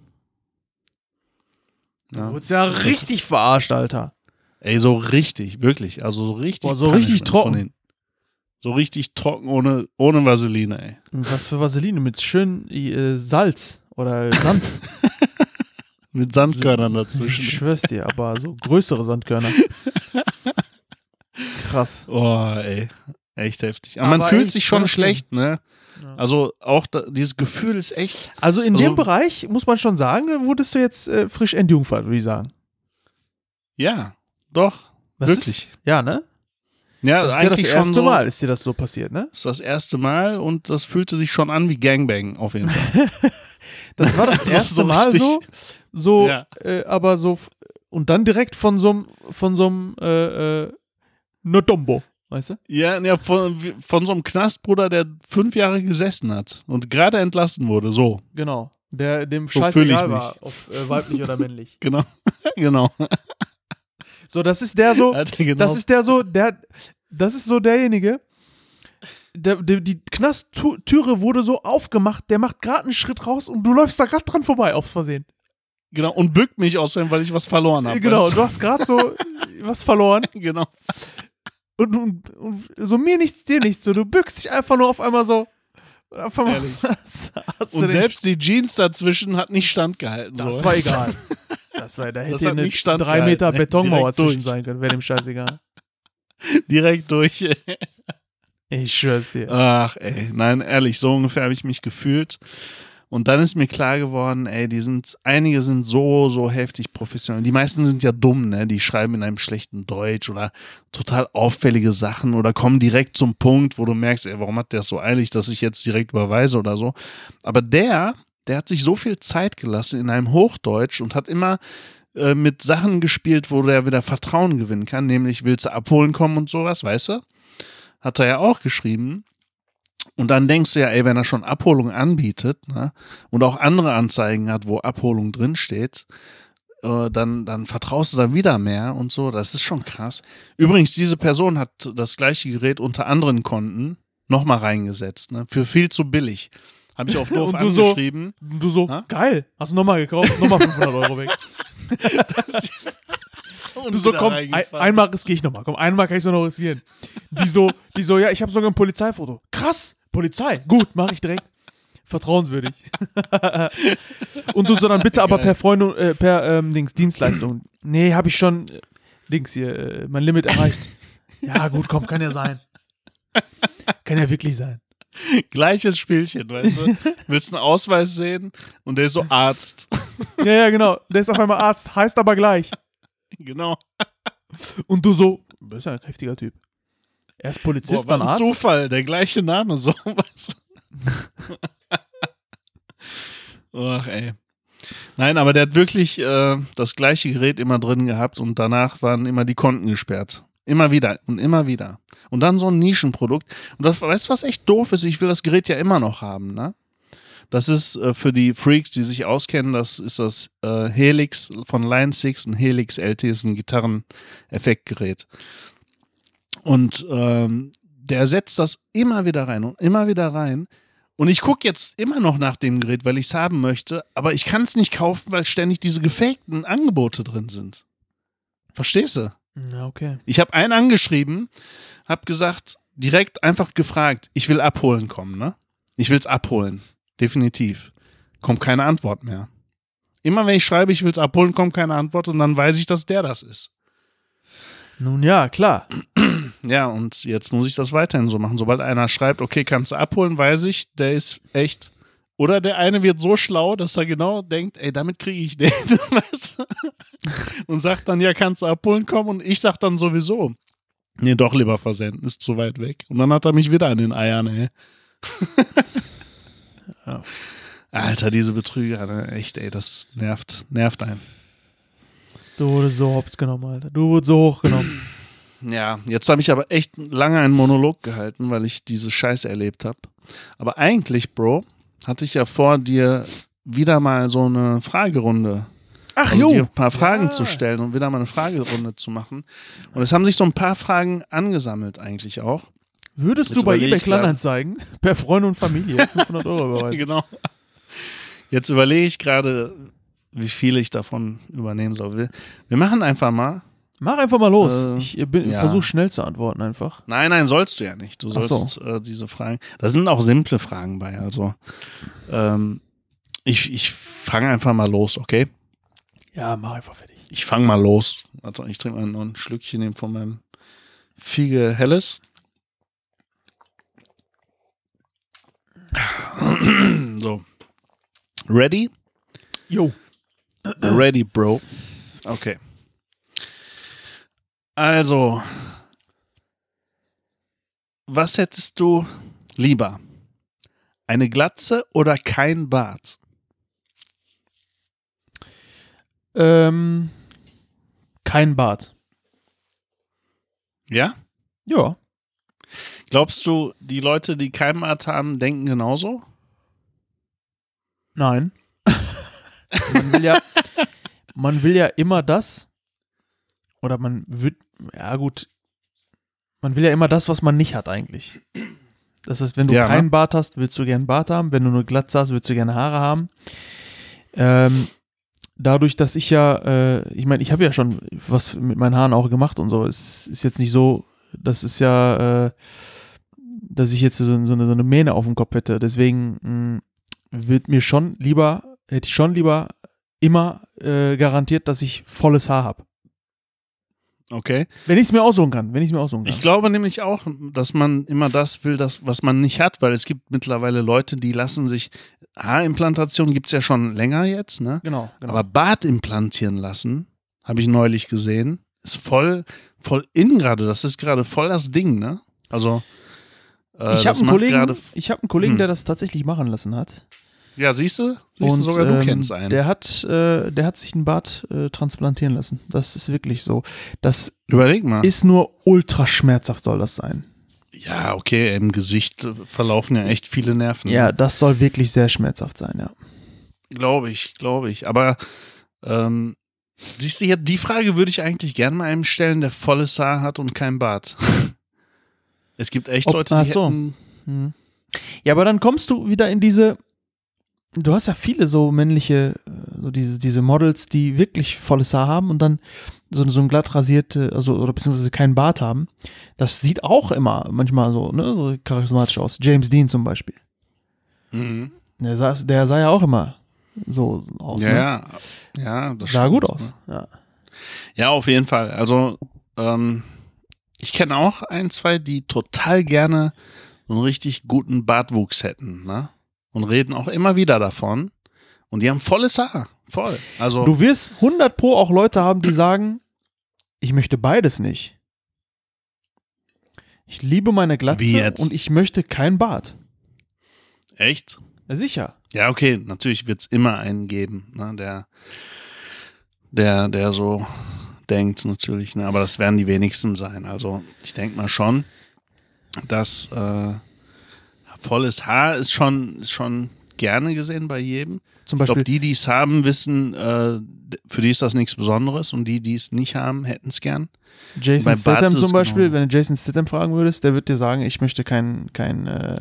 Du Ja. wurdest ja richtig verarscht, Alter. Ey, so richtig, wirklich. Also so richtig. Boah, so richtig trocken. So richtig trocken, ohne, ohne Vaseline, ey. Was für Vaseline mit schön äh, Salz oder Sand. [laughs] Mit Sandkörnern Ich dazwischen. schwör's dir, aber so größere Sandkörner. Krass. Oh, ey. Echt heftig. Aber, man Aber fühlt echt, sich schon schlecht, ne? Ja. Also auch da, dieses Gefühl ist echt. Also in Also- dem Bereich muss man schon sagen, wurdest du jetzt äh, frisch entjungfert, würde ich sagen. Ja, doch. Das Wirklich. Ist, ja, ne? Ja, Das ist ja das eigentlich erste so. Mal, ist dir das so passiert, ne? Das ist das erste Mal und das fühlte sich schon an wie Gangbang auf jeden Fall. [laughs] Das war das [laughs] Das erste so Mal so, so, Ja. äh, aber so und dann direkt von so einem, von so einem, äh, äh, Notombo, weißt du? ja, ja von, von so einem Knastbruder, der fünf Jahre gesessen hat und gerade entlassen wurde. So, Genau. Der dem So scheißegal war, ob äh, weiblich oder männlich. [laughs] genau. genau. So, das ist der so, [laughs] Alter, genau. das ist der so, der, das ist so derjenige, der, der, die Knasttüre wurde so aufgemacht, der macht gerade einen Schritt raus und du läufst da gerade dran vorbei, aufs Versehen. genau. Und bückt mich aus, weil ich was verloren habe. genau, weißt du hast gerade so [laughs] was verloren genau. und, und, und so mir nichts, dir nichts, so du bückst dich einfach nur auf einmal so. Und selbst die Jeans dazwischen hat nicht standgehalten. das so. war [laughs] egal. Das war, da Das hätte hat eine nicht standgehalten. drei Meter Direkt Betonmauer durch. zwischen sein können, wäre dem scheißegal. [laughs] Direkt durch. Ich schwör's dir. Ach, ey, nein, ehrlich, so ungefähr habe ich mich gefühlt. Und dann ist mir klar geworden, ey, die sind, einige sind so, so heftig professionell. Die meisten sind ja dumm, ne? Die schreiben in einem schlechten Deutsch oder total auffällige Sachen oder kommen direkt zum Punkt, wo du merkst, ey, warum hat der es so eilig, dass ich jetzt direkt überweise oder so. Aber der, der hat sich so viel Zeit gelassen in einem Hochdeutsch und hat immer äh, mit Sachen gespielt, wo der wieder Vertrauen gewinnen kann, nämlich willst du abholen kommen und sowas, weißt du? Hat er ja auch geschrieben. Und dann denkst du ja, ey, wenn er schon Abholung anbietet ne, und auch andere Anzeigen hat, wo Abholung drinsteht, äh, dann, dann vertraust du da wieder mehr und so. Das ist schon krass. Übrigens, diese Person hat das gleiche Gerät unter anderen Konten nochmal reingesetzt, ne, für viel zu billig. Habe ich auf doof [laughs] Und du so- angeschrieben. Und du so, Ha? geil, hast du nochmal gekauft, nochmal 500 Euro weg. [laughs] und Du so, komm, ein, einmal riskiere ich nochmal, komm, einmal kann ich so noch riskieren. Die so, die so, ja, ich habe sogar ein Polizeifoto. Krass, Polizei, gut, mache ich direkt. Vertrauenswürdig. [laughs] Und du so dann bitte aber per Freunde, äh, per ähm, Dings, Dienstleistung. Nee, habe ich schon, äh, Dings hier, äh, mein Limit erreicht. Ja, gut, komm, kann ja sein. Kann ja wirklich sein. Gleiches Spielchen, weißt du? Willst einen Ausweis sehen und der ist so Arzt. Ja, ja, genau. Der ist auf einmal Arzt, heißt aber gleich. genau. Und du so, das ist ja ein heftiger Typ. Erst Polizist, Boah, war ein Arzt. Zufall, der gleiche Name, [laughs] so was. Ach, ey. Nein, aber der hat wirklich äh, das gleiche Gerät immer drin gehabt und danach waren immer die Konten gesperrt. Immer wieder und immer wieder. Und dann so ein Nischenprodukt. Und das, weißt du, was echt doof ist? Ich will das Gerät ja immer noch haben, ne? Das ist äh, für die Freaks, die sich auskennen, das ist das äh, Helix von Line 6. Ein Helix LT ist ein Gitarreneffektgerät. Und ähm, der setzt das immer wieder rein und immer wieder rein. Und ich gucke jetzt immer noch nach dem Gerät, weil ich es haben möchte, aber ich kann es nicht kaufen, weil ständig diese gefakten Angebote drin sind. Verstehst du? Ja, okay. Ich habe einen angeschrieben, habe gesagt, direkt einfach gefragt, ich will abholen kommen, ne? Ich will es abholen. Definitiv. Kommt keine Antwort mehr. Immer wenn ich schreibe, ich will es abholen, kommt keine Antwort und dann weiß ich, dass der das ist. Nun ja, klar. Ja, und jetzt muss ich das weiterhin so machen. Sobald einer schreibt, okay, kannst du abholen, weiß ich, der ist echt Oder der eine wird so schlau, dass er genau denkt, ey, damit kriege ich den. [laughs] weißt du? und sagt dann, ja, kannst du abholen kommen? Und ich sag dann sowieso, nee, doch lieber versenden, ist zu weit weg. Und dann hat er mich wieder an den Eiern, ey. [laughs] Ja. Alter, diese Betrüger, ne? echt, ey, das nervt, nervt einen. Du wurdest so hops genommen, Alter. Du wurdest so hochgenommen. [clears throat] Ja, jetzt habe ich aber echt lange einen Monolog gehalten, weil ich diese Scheiße erlebt habe. Aber eigentlich, Bro, hatte ich ja vor, dir wieder mal so eine Fragerunde, Ach, also dir jo. ein paar Fragen Ja. zu stellen und wieder mal eine Fragerunde zu machen. Und es haben sich so ein paar Fragen angesammelt eigentlich auch. Würdest Jetzt du bei eBay. Kleinanzeigen [laughs] per Freunde und Familie 500 Euro überweisen? Genau. Jetzt überlege ich gerade, wie viel ich davon übernehmen soll. Wir, wir machen einfach mal. Mach einfach mal los. Äh, ich ja. versuche schnell zu antworten einfach. Nein, nein, sollst du ja nicht. Du Ach so. sollst äh, diese Fragen. Da sind auch simple Fragen bei. Also ähm, ich, ich fange einfach mal los, okay? Ja, mach einfach fertig. Ich fange mal los. Also ich trinke mal noch ein Schlückchen von meinem Fiege Helles. So. Ready? Jo. Ready, Bro. Okay. Also, was hättest du lieber? Eine Glatze oder kein Bart? Ähm, kein Bart. Ja? Ja. Glaubst du, die Leute, die kein Bart haben, denken genauso? Nein. Man will ja, man will ja immer das, oder man wird, ja gut, man will ja immer das, was man nicht hat eigentlich. Das heißt, wenn du Ja, ne? keinen Bart hast, willst du gerne Bart haben. Wenn du eine Glatze hast, willst du gerne Haare haben. Ähm, dadurch, dass ich ja, äh, ich meine, ich habe ja schon was mit meinen Haaren auch gemacht und so. Es ist jetzt nicht so, das ist ja, äh, dass ich jetzt so, so, eine, so eine Mähne auf dem Kopf hätte. Deswegen mh, wird mir schon lieber, hätte ich schon lieber immer äh, garantiert, dass ich volles Haar habe. Okay. Wenn ich es mir aussuchen kann, wenn ich es mir aussuchen kann. Ich glaube nämlich auch, dass man immer das will, das, was man nicht hat, weil es gibt mittlerweile Leute, die lassen sich, Haarimplantation gibt es ja schon länger jetzt, ne? genau, genau. Aber Bart implantieren lassen, habe ich neulich gesehen, ist voll, voll in gerade. Das ist gerade voll das Ding, ne? Also, äh, ich habe einen Kollegen, ich hab einen Kollegen Hm. der das tatsächlich machen lassen hat. Ja, siehst du? Siehst du, sogar du ähm, kennst einen. Der hat, äh, der hat sich einen Bart äh, transplantieren lassen. Das ist wirklich so. Das Überleg mal. ist nur ultra schmerzhaft, soll das sein. ja, okay, im Gesicht äh, verlaufen ja echt viele Nerven. Ja, das soll wirklich sehr schmerzhaft sein, ja. Glaube ich, glaube ich. Aber ähm, siehst du hier, die Frage würde ich eigentlich gerne mal einem stellen, der volles Haar hat und kein Bart. [laughs] es gibt echt Ob- Leute, ach die so. hätten. Hm. Ja, aber dann kommst du wieder in diese. Du hast ja viele so männliche, äh, so diese, diese Models, die wirklich volles Haar haben und dann so, so ein glatt rasierte, also oder beziehungsweise keinen Bart haben. Das sieht auch immer manchmal so, ne, so charismatisch aus. James Dean zum Beispiel. Mhm. Der sah, der sah ja auch immer so aus. Ja, ne? ja, ja, das Sah stimmt, gut ne? aus. Ja. Ja, auf jeden Fall. Also, ähm, ich kenne auch ein, zwei, die total gerne so einen richtig guten Bartwuchs hätten, ne? Und reden auch immer wieder davon. Und die haben volles Haar. Voll. Also, Du wirst 100 pro auch Leute haben, die sagen, ich möchte beides nicht. Ich liebe meine Glatze und ich möchte kein Bart. echt? Ja, sicher. Ja, okay, natürlich wird es immer einen geben, ne, der, der, der so denkt, natürlich, ne, aber das werden die wenigsten sein. Also ich denke mal schon, dass äh, volles Haar ist schon, ist schon gerne gesehen bei jedem. Zum Ich glaube, Beispiel, die, die es haben, wissen, äh, für die ist das nichts Besonderes und die, die es nicht haben, hätten es gern. Jason Statham zum Beispiel, genau. wenn du Jason Statham fragen würdest, der wird dir sagen, ich möchte kein, kein, äh,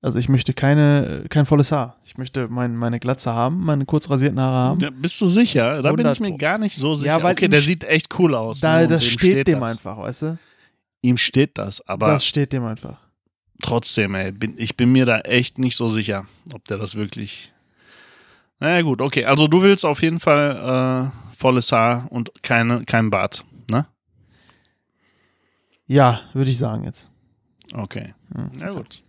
also ich möchte keine, kein volles Haar. Ich möchte mein, meine Glatze haben, meine kurz rasierten Haare haben. Ja, bist du sicher? Da bin 100 ich mir gar nicht so sicher. Ja, weil okay, der sieht echt cool aus. Da, ne, das ihm steht dem das. einfach, weißt du? Ihm steht das, aber Das steht dem einfach. Trotzdem, ey, bin, ich bin mir da echt nicht so sicher, ob der das wirklich. Naja, gut, okay. Also du willst auf jeden Fall äh, volles Haar und keine, kein Bart, ne? Ja, würde ich sagen jetzt. Okay. Hm. Na gut.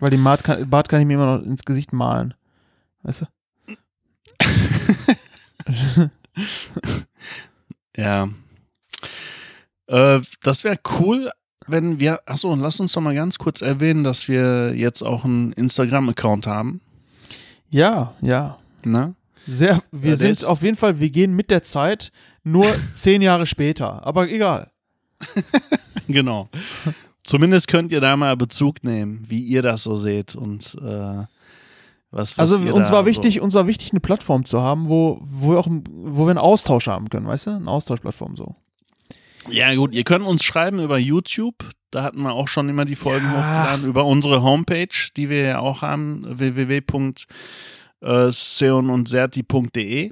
Weil den Bart kann, Bart kann ich mir immer noch ins Gesicht malen. Weißt du? [laughs] Ja. Äh, das wäre cool, wenn wir. Achso, und lass uns doch mal ganz kurz erwähnen, dass wir jetzt auch einen Instagram-Account haben. Ja, ja. Ne? Sehr, wir Ja, der sind auf jeden Fall, wir gehen mit der Zeit, nur [laughs] zehn Jahre später. Aber egal. [laughs] Genau. Zumindest könnt ihr da mal Bezug nehmen, wie ihr das so seht und äh, was, was Also uns war wichtig, So. uns war wichtig, eine Plattform zu haben, wo, wo wir auch, wo wir einen Austausch haben können, weißt du? Eine Austauschplattform so. Ja, gut, ihr könnt uns schreiben über YouTube. Da hatten wir auch schon immer die Folgen Ja. hochgeladen. Über unsere Homepage, die wir ja auch haben, www.seonundserti.de.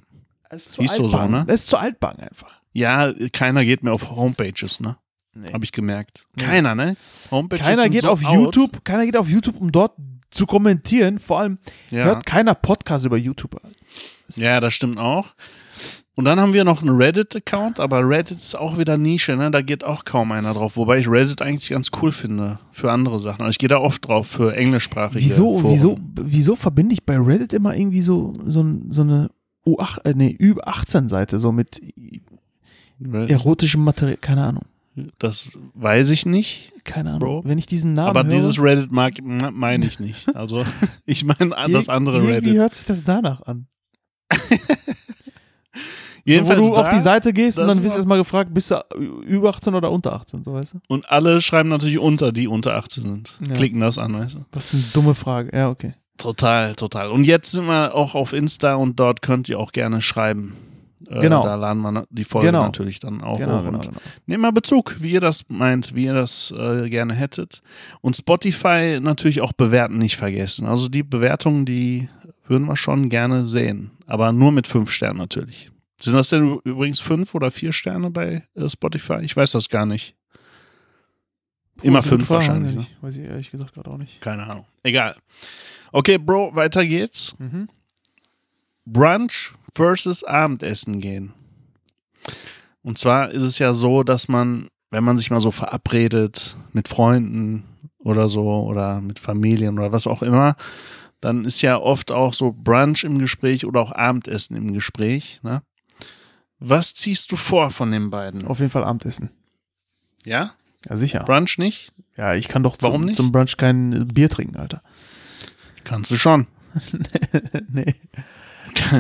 Ist Hieß so so, ne? Das ist zu altbang einfach. Ja, keiner geht mehr auf Homepages, ne? Nee. Habe ich gemerkt. Keiner, ne? Homepages Keiner sind geht so auf out. YouTube, keiner geht auf YouTube, um dort zu kommentieren. Vor allem Ja. hört keiner Podcast über YouTube. ja, das stimmt auch. Und dann haben wir noch einen Reddit-Account, aber Reddit ist auch wieder Nische, ne? Da geht auch kaum einer drauf. Wobei ich Reddit eigentlich ganz cool finde für andere Sachen. Also ich gehe da oft drauf für englischsprachige Wieso, Foren. wieso, wieso verbinde ich bei Reddit immer irgendwie so, so, so eine U8, äh, nee, über 18 Seite, so mit Reddit, erotischem Material, keine Ahnung. Das weiß ich nicht. Keine Ahnung. Bro. Wenn ich diesen Namen Aber höre, dieses Reddit mag me- meine ich nicht. Also [laughs] ich meine das andere Reddit. hört sich das danach an. [laughs] Jedenfalls wo du auf da, die Seite gehst und dann wirst du erstmal gefragt, bist du über 18 oder unter 18, so weißt du? und alle schreiben natürlich unter, die unter 18 sind. Ja. Klicken das an, weißt du? Was für eine dumme Frage. Ja, okay. Total, total. Und jetzt sind wir auch auf Insta und dort könnt ihr auch gerne schreiben. Äh, Genau. Da laden wir die Folge Genau. natürlich dann auch Genau, hoch. genau, und genau. Nehmt mal Bezug, wie ihr das meint, wie ihr das äh, gerne hättet. Und Spotify natürlich auch bewerten nicht vergessen. Also die Bewertungen, die würden wir schon gerne sehen. Aber nur mit fünf Sternen natürlich. Sind das denn übrigens fünf oder vier Sterne bei äh, Spotify? Ich weiß das gar nicht. Immer Gute fünf wahrscheinlich. Ne? Weiß ich ehrlich gesagt gerade auch nicht. Keine Ahnung. Egal. Okay, Bro, weiter geht's. Mhm. Brunch versus Abendessen gehen. Und zwar ist es ja so, dass man, wenn man sich mal so verabredet mit Freunden oder so oder mit Familien oder was auch immer, dann ist ja oft auch so Brunch im Gespräch oder auch Abendessen im Gespräch. Ne? Was ziehst du vor von den beiden? Auf jeden Fall Abendessen. Ja? Ja, sicher. Brunch nicht? Ja, ich kann doch Warum zum, nicht? zum Brunch kein Bier trinken, Alter. Kannst du schon. [laughs] nee.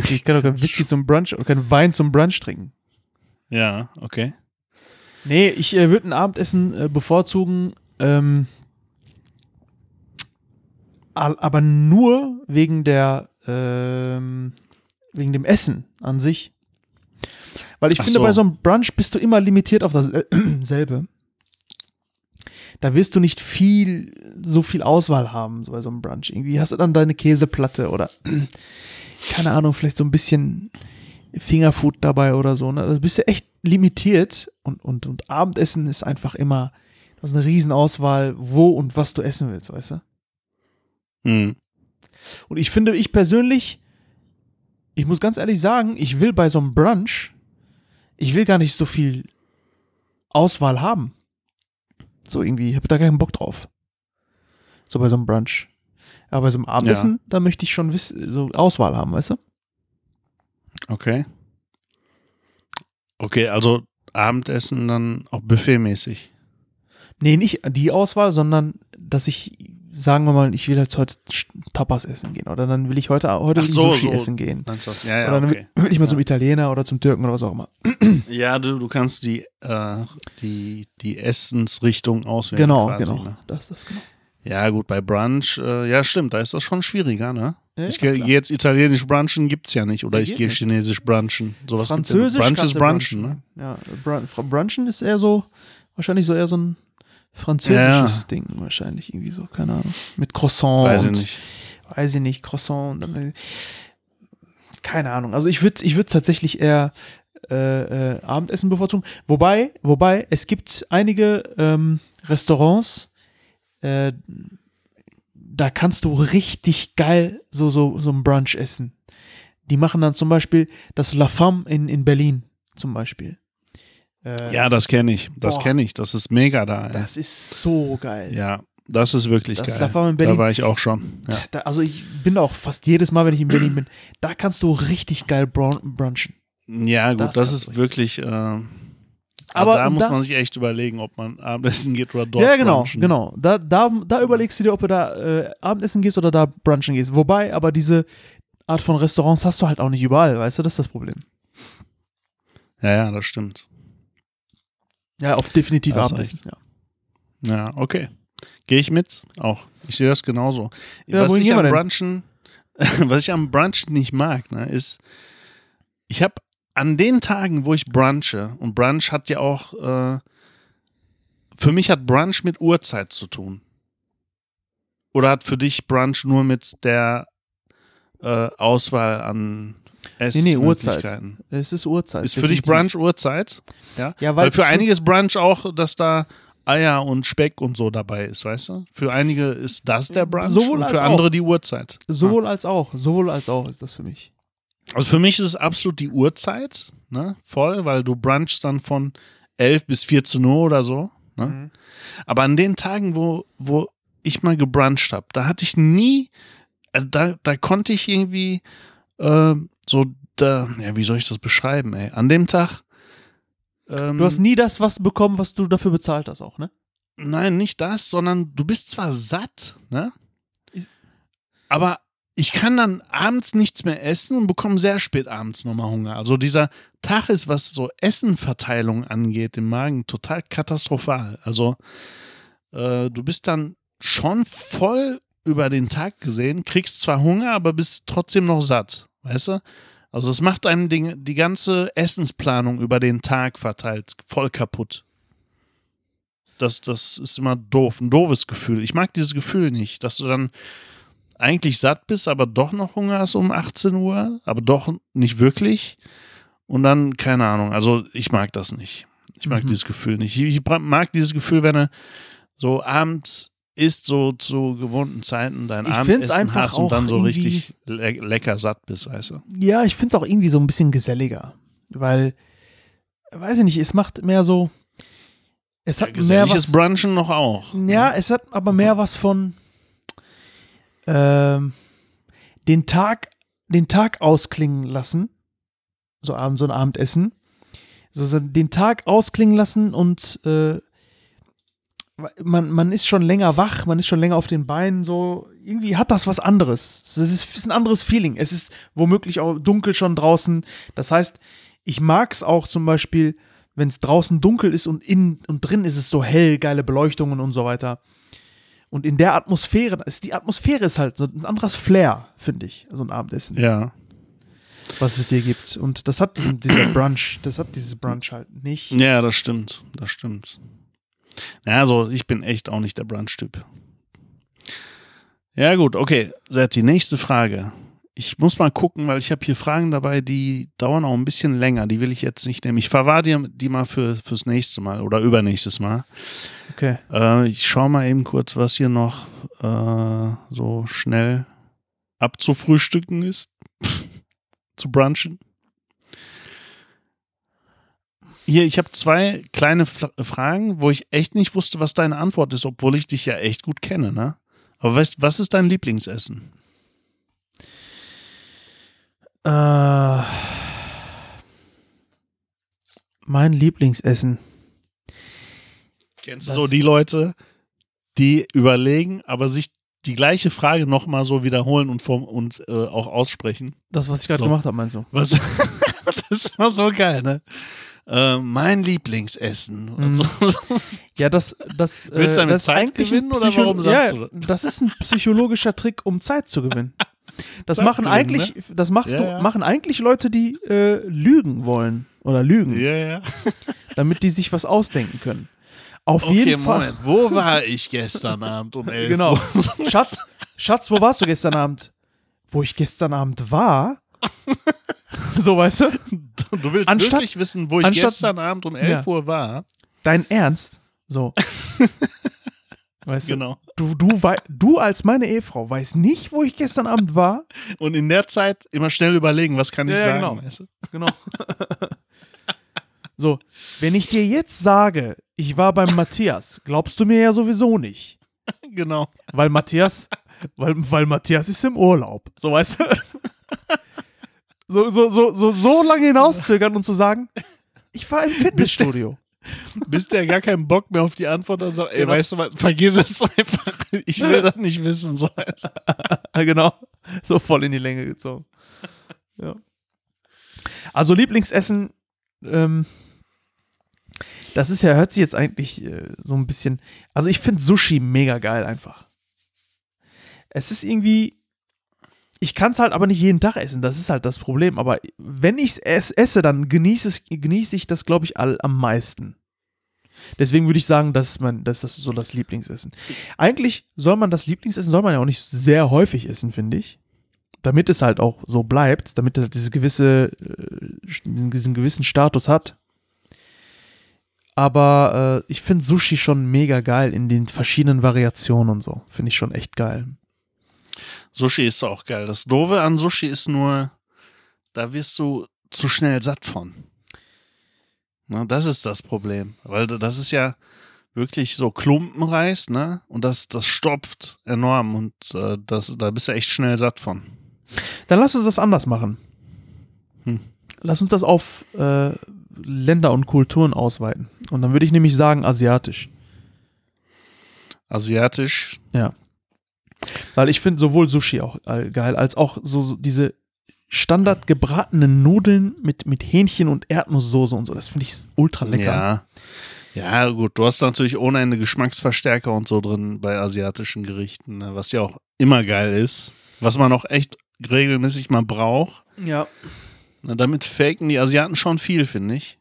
Ich kann doch kein Whisky zum Brunch oder kein Wein zum Brunch trinken. Ja, okay. Nee, ich äh, würde ein Abendessen äh, bevorzugen, ähm, aber nur wegen der, ähm, wegen dem Essen an sich. Weil ich Ach finde, so. bei so einem Brunch bist du immer limitiert auf dasselbe. [clears throat] Da wirst du nicht viel, so viel Auswahl haben, so bei so einem Brunch. Irgendwie hast du dann deine Käseplatte oder, [clears throat] keine Ahnung, vielleicht so ein bisschen Fingerfood dabei oder so. Ne? Da bist du echt limitiert und, und, und Abendessen ist einfach immer, das ist eine Riesenauswahl, wo und was du essen willst, weißt du? Hm. Und ich finde, ich persönlich, ich muss ganz ehrlich sagen, ich will bei so einem Brunch, ich will gar nicht so viel Auswahl haben. So irgendwie, ich habe da keinen Bock drauf. So bei so einem Brunch. Aber bei so einem Abendessen, da möchte ich schon so Auswahl haben, weißt du? Okay. Okay, also Abendessen dann auch buffetmäßig. Nee, nicht die Auswahl, sondern dass ich, sagen wir mal, ich will jetzt heute Tapas essen gehen. Oder dann will ich heute, heute Ach so, Sushi so. essen gehen. Ja, ja, oder dann okay. will, ich mal zum Italiener oder zum Türken oder was auch immer. Ja, du, du kannst die, äh, die, die Essensrichtung auswählen. genau, quasi, genau. Ne? Das, das genau. Ja, gut, bei Brunch, äh, ja, stimmt, da ist das schon schwieriger, ne? Ja, ich ja, gehe jetzt italienisch brunchen, gibt's ja nicht. Oder Ja, ich gehe chinesisch brunchen. Sowas gibt's ja Französisch nicht. Brunch ist du brunchen, ne? Ja, Brunchen ist eher so, wahrscheinlich so eher so ein französisches Ja. Ding, wahrscheinlich irgendwie so, keine Ahnung. Mit Croissant. Weiß ich und, nicht. Weiß ich nicht, Croissant. Und dann, keine Ahnung. Also ich würde ich würd tatsächlich eher äh, äh, Abendessen bevorzugen. Wobei, wobei, es gibt einige ähm, Restaurants, äh, da kannst du richtig geil so, so, so ein Brunch essen. Die machen dann zum Beispiel das La Femme in, in Berlin zum Beispiel. Äh, Ja, das kenne ich. Das kenne ich. Das ist mega da. Ey. Das ist so geil. Ja, Das ist wirklich Das- geil. da war. Da war ich auch schon. Ja. Da, also ich bin auch fast jedes Mal, wenn ich in Berlin bin, da kannst du richtig geil brun brunchen. Ja, gut, Das das, ist wirklich. Äh, Aber da muss da- man sich echt überlegen, ob man Abendessen geht oder dort. ja, genau, brunchen. genau. Da, da, da überlegst du dir, ob du da äh, Abendessen gehst oder da brunchen gehst. Wobei, aber diese Art von Restaurants hast du halt auch nicht überall, weißt du, das ist das Problem. Ja, ja, das stimmt. Ja, auf definitiv Hast Abendessen. Ja. Ja, okay. Gehe ich mit? Auch. Ich sehe das genauso. Ja, was ich am? Brunchen, [laughs] was ich am Brunchen nicht mag, ne, ist, ich habe an den Tagen, wo ich brunche, und Brunch hat ja auch, äh, für mich hat Brunch mit Uhrzeit zu tun. Oder hat für dich Brunch nur mit der äh, Auswahl an nee, Uhrzeit. Essmöglichkeiten? Es ist Uhrzeit. Ist für dich. Brunch Uhrzeit? Ja, Ja, weil weil's für einige ist Brunch auch, dass da Eier und Speck und so dabei ist, weißt du? Für einige ist das der Brunch Sowohl und für auch. andere die Uhrzeit. Sowohl als auch. Sowohl als auch ist das für mich. Also für mich ist es absolut die Uhrzeit, ne? Voll, weil du brunchst dann von 11 bis 14 Uhr oder so. Ne? Mhm. Aber an den Tagen, wo, wo ich mal gebruncht habe, da hatte ich nie, also da, da konnte ich irgendwie äh, so, da, ja, wie soll ich das beschreiben, ey? An dem Tag. Ähm, Du hast nie das was bekommen, was du dafür bezahlt hast, auch, ne? Nein, nicht das, sondern du bist zwar satt, ne? Ist- Aber ich kann dann abends nichts mehr essen und bekomme sehr spät abends nochmal Hunger. Also dieser Tag ist, was so Essenverteilung angeht im Magen, total katastrophal. Also äh, du bist dann schon voll über den Tag gesehen, kriegst zwar Hunger, aber bist trotzdem noch satt, weißt du? Also es macht einem die, die ganze Essensplanung über den Tag verteilt voll kaputt. Das, das ist immer doof, ein doofes Gefühl. Ich mag dieses Gefühl nicht, dass du dann eigentlich satt bist, aber doch noch Hunger hast um 18 Uhr, aber doch nicht wirklich. Und dann, keine Ahnung, also ich mag das nicht. Ich mag Mhm. dieses Gefühl nicht. Ich, mag dieses Gefühl, wenn du so abends isst, so zu gewohnten Zeiten dein Abendessen hast und dann so richtig le lecker satt bist, weißt du? Ja, ich finde es auch irgendwie so ein bisschen geselliger. Weil, weiß ich nicht, es macht mehr so. Es hat mehr Geselliges was. Brunchen noch auch. Ja, es hat aber mehr was von ähm, den Tag, den Tag ausklingen lassen. So abends so ein Abendessen. So, so den Tag ausklingen lassen und äh, man, man ist schon länger wach, man ist schon länger auf den Beinen, so irgendwie hat das was anderes. Es ist, ist ein anderes Feeling. Es ist womöglich auch dunkel schon draußen. Das heißt, ich mag es auch zum Beispiel, wenn es draußen dunkel ist und innen und drin ist es so hell, geile Beleuchtungen und so weiter. Und in der Atmosphäre, ist die Atmosphäre ist halt so ein anderes Flair, finde ich, so ein Abendessen, Ja. was es dir gibt. Und das hat diesen, dieser Brunch, das hat dieses Brunch halt nicht. Ja, das stimmt. Das stimmt. Also ich bin echt auch nicht der Brunch-Typ. Ja, gut, okay. Serti, nächste Frage. Ich muss mal gucken, weil ich habe hier Fragen dabei, die dauern auch ein bisschen länger. Die will ich jetzt nicht nehmen. Ich verwahre dir die mal für, fürs nächste Mal oder übernächstes Mal. Okay. Äh, ich schaue mal eben kurz, was hier noch äh, so schnell abzufrühstücken ist. [laughs] Zu brunchen. Hier, ich habe zwei kleine Fla Fragen, wo ich echt nicht wusste, was deine Antwort ist, obwohl ich dich ja echt gut kenne, ne? Aber weißt, was ist dein Lieblingsessen? Äh, mein Lieblingsessen. Kennst du Das- so die Leute, die überlegen, aber sich die gleiche Frage nochmal so wiederholen und, vom, und äh, auch aussprechen? Das, was ich gerade So. gemacht habe, meinst du? Was? [laughs] das ist immer so geil, ne? Äh, mein Lieblingsessen. Mhm. so. [laughs] Ja, das, das, äh, Willst du damit das ist Zeit gewinnen oder warum sagst ja, du das ist ein psychologischer Trick, um Zeit zu gewinnen. Das Zeit machen gewinnen, eigentlich, das machst Ja, du, ja. machen eigentlich Leute, die äh, lügen wollen oder lügen, ja, ja. [laughs] damit die sich was ausdenken können. Auf Okay, jeden Fall. Moment. Wo war ich gestern Abend um 11 Genau. Uhr? [laughs] Schatz, Schatz, wo warst du gestern Abend? Wo ich gestern Abend war? [laughs] so, weißt du? Du willst Anstatt- wirklich wissen, wo ich anstatt- gestern Abend um 11 Ja. Uhr war? Dein Ernst? So. [laughs] Weißt Genau. du? Du, du, du als meine Ehefrau weißt nicht, wo ich gestern Abend war? Und in der Zeit immer schnell überlegen, was kann ich ja, sagen? genau. Weißt du? Genau. [laughs] so, wenn ich dir jetzt sage, ich war beim Matthias, glaubst du mir ja sowieso nicht. genau. Weil Matthias, weil, weil Matthias ist im Urlaub. So weißt du? So, so, so, so, so lange hinauszögern und zu sagen, ich war im Fitnessstudio. Bis der gar keinen Bock mehr auf die Antwort hat, sagt, ey, Genau. weißt du was, vergiss es einfach. Ich will das nicht wissen. So. [laughs] genau. So voll in die Länge gezogen. Ja. Also Lieblingsessen, ähm, das ist ja, hört sich jetzt eigentlich äh, so ein bisschen. Also ich finde Sushi mega geil einfach. Es ist irgendwie. Ich kann es halt aber nicht jeden Tag essen, das ist halt das Problem. Aber wenn ich es esse, dann genieße, es, genieße ich das, glaube ich, all, am meisten. Deswegen würde ich sagen, dass man, dass das so das Lieblingsessen. Eigentlich soll man das Lieblingsessen, soll man ja auch nicht sehr häufig essen, finde ich. Damit es halt auch so bleibt, damit es halt diese gewisse, äh, diesen gewissen Status hat. Aber äh, ich finde Sushi schon mega geil in den verschiedenen Variationen und so. Finde ich schon echt geil. Sushi ist auch geil. Das Doofe an Sushi ist nur, da wirst du zu schnell satt von. Na, das ist das Problem. Weil das ist ja wirklich so Klumpenreis, ne? Und das, das stopft enorm und äh, das, da bist du echt schnell satt von. Dann lass uns das anders machen. Hm. Lass uns das auf äh, Länder und Kulturen ausweiten. Und dann würde ich nämlich sagen asiatisch. Asiatisch, Weil ich finde sowohl Sushi auch äh, geil, als auch so, so diese Standard gebratenen Nudeln mit, mit Hähnchen und Erdnusssoße und so. Das finde ich ultra lecker. Ja. Ja, gut, du hast natürlich ohne Ende Geschmacksverstärker und so drin bei asiatischen Gerichten, ne, was ja auch immer geil ist. Was man auch echt regelmäßig mal braucht. ja. Na, damit faken die Asiaten schon viel, finde ich.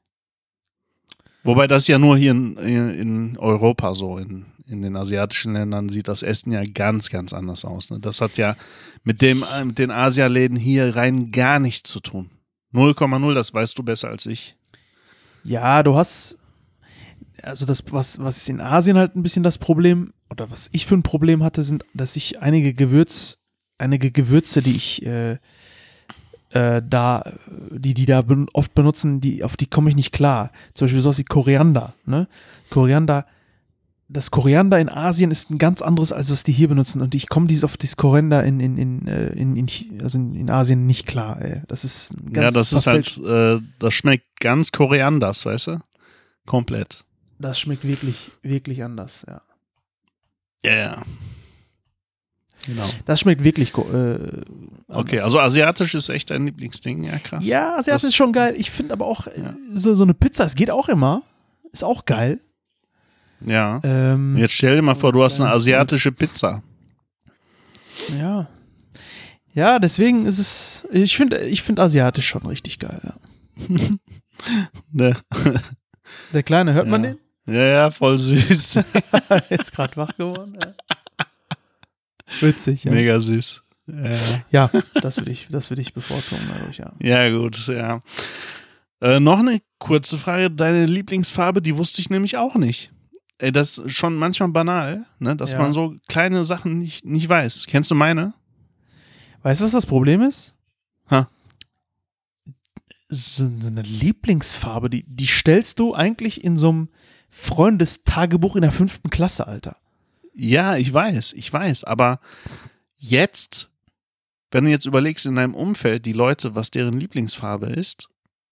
Wobei das ja nur hier in, in Europa so, in, in den asiatischen Ländern sieht das Essen ja ganz, ganz anders aus. Ne? Das hat ja mit, dem, äh, mit den Asialäden hier rein gar nichts zu tun. 0,0, das weißt du besser als ich. Ja, du hast, also das, was, was in Asien halt ein bisschen das Problem, oder was ich für ein Problem hatte, sind, dass ich einige Gewürz, einige Gewürze, die ich äh, äh, da, die, die da oft benutzen, die, auf die komme ich nicht klar. Zum Beispiel sowas wie Koriander, ne? Koriander, das Koriander in Asien ist ein ganz anderes, als was die hier benutzen. Und ich komme dieses auf das Koriander in, in, in, äh, in, in, also in, Asien nicht klar, ey. Das ist ein ja, ganz das ist halt, äh, das schmeckt ganz korianders, weißt du? Komplett. Das schmeckt wirklich, wirklich anders, ja. Ja, ja. Genau. Das schmeckt wirklich äh, Okay, also asiatisch ist echt dein Lieblingsding, ja krass. Ja, das Das- ist schon geil. Ich finde aber auch äh, Ja. so, so eine Pizza, es geht auch immer. Ist auch geil. Ja. Ähm, Jetzt stell dir mal vor, du hast eine asiatische Pizza. Ja. Ja, deswegen ist es, ich finde ich finde asiatisch schon richtig geil. Ja. [laughs] Ne? Der Kleine, hört man Ja. den? Ja, ja, voll süß. [laughs] Jetzt gerade wach geworden. Ja. Witzig, ja. Mega süß. Ja, Ja, das würde ich, das würde ich bevorzugen, dadurch, ja. ja gut, ja. Äh, noch eine kurze Frage. Deine Lieblingsfarbe, die wusste ich nämlich auch nicht. Ey, das ist schon manchmal banal, ne, dass Ja. man so kleine Sachen nicht, nicht weiß. Kennst du meine? Weißt du, was das Problem ist? Ha. So, so eine Lieblingsfarbe, die, die stellst du eigentlich in so einem Freundestagebuch in der fünften Klasse, Alter. Ja, ich weiß, ich weiß. Aber jetzt, wenn du jetzt überlegst in deinem Umfeld, die Leute, was deren Lieblingsfarbe ist,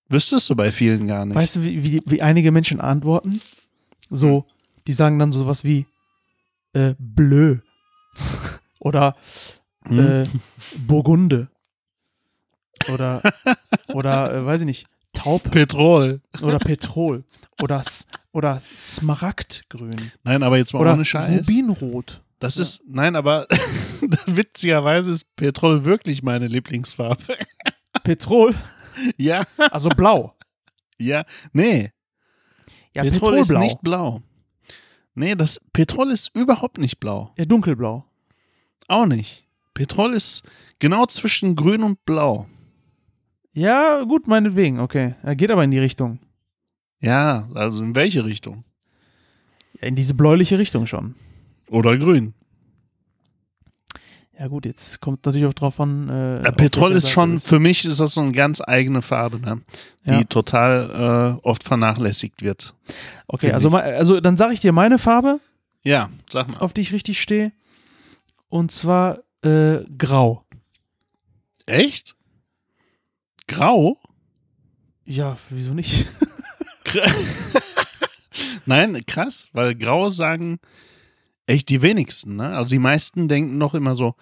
wüsstest du bei vielen gar nicht. Weißt du, wie, wie, wie einige Menschen antworten? So, die sagen dann sowas wie äh, Bleu [laughs] oder Hm? äh, Burgunde oder oder äh, weiß ich nicht Taub Petrol. oder Petrol oder oder Smaragdgrün Nein, aber jetzt mal oder ohne Scheiß. Rubinrot. Das ist, nein, aber [laughs] witzigerweise ist Petrol wirklich meine Lieblingsfarbe. [laughs] Petrol, ja, also blau. ja, nee, Ja, Petrol ist Petrolblau. nicht blau. Nee, das Petrol ist überhaupt nicht blau. Ja, dunkelblau. Auch nicht. Petrol ist genau zwischen grün und blau. Ja, gut, meinetwegen, okay. Er geht aber in die Richtung. Ja, also in welche Richtung? In diese bläuliche Richtung schon. Oder grün. Ja, gut, jetzt kommt natürlich auch drauf an. Äh, Ja, Petrol ist schon, du bist. für mich ist das so eine ganz eigene Farbe, ne? die Ja. total äh, oft vernachlässigt wird. Okay, also, also dann sage ich dir meine Farbe. Ja, sag mal. auf die ich richtig stehe. Und zwar äh, grau. Echt? Grau? Ja, wieso nicht? [laughs] Nein, krass, weil grau sagen echt die wenigsten. Ne? Also die meisten denken noch immer so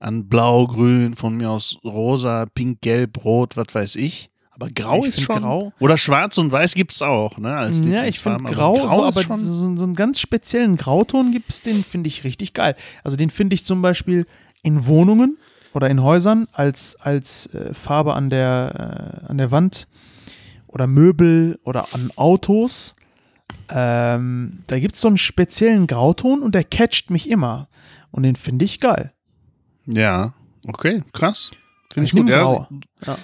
an blau, grün, von mir aus rosa, pink, gelb, rot, was weiß ich. Aber grau Ich ist schon. grau- Oder schwarz und weiß gibt es auch, ne? Als ja, ich finde grau, aber grau so, aber schon. so, so einen ganz speziellen Grauton gibt es, den finde ich richtig geil. Also den finde ich zum Beispiel in Wohnungen oder in Häusern als, als äh, Farbe an der, äh, an der Wand oder Möbel oder an Autos. Ähm, da gibt es so einen speziellen Grauton und der catcht mich immer. Und den finde ich geil. Ja, okay, krass. Finde ich gut. Ja, grau. Ja.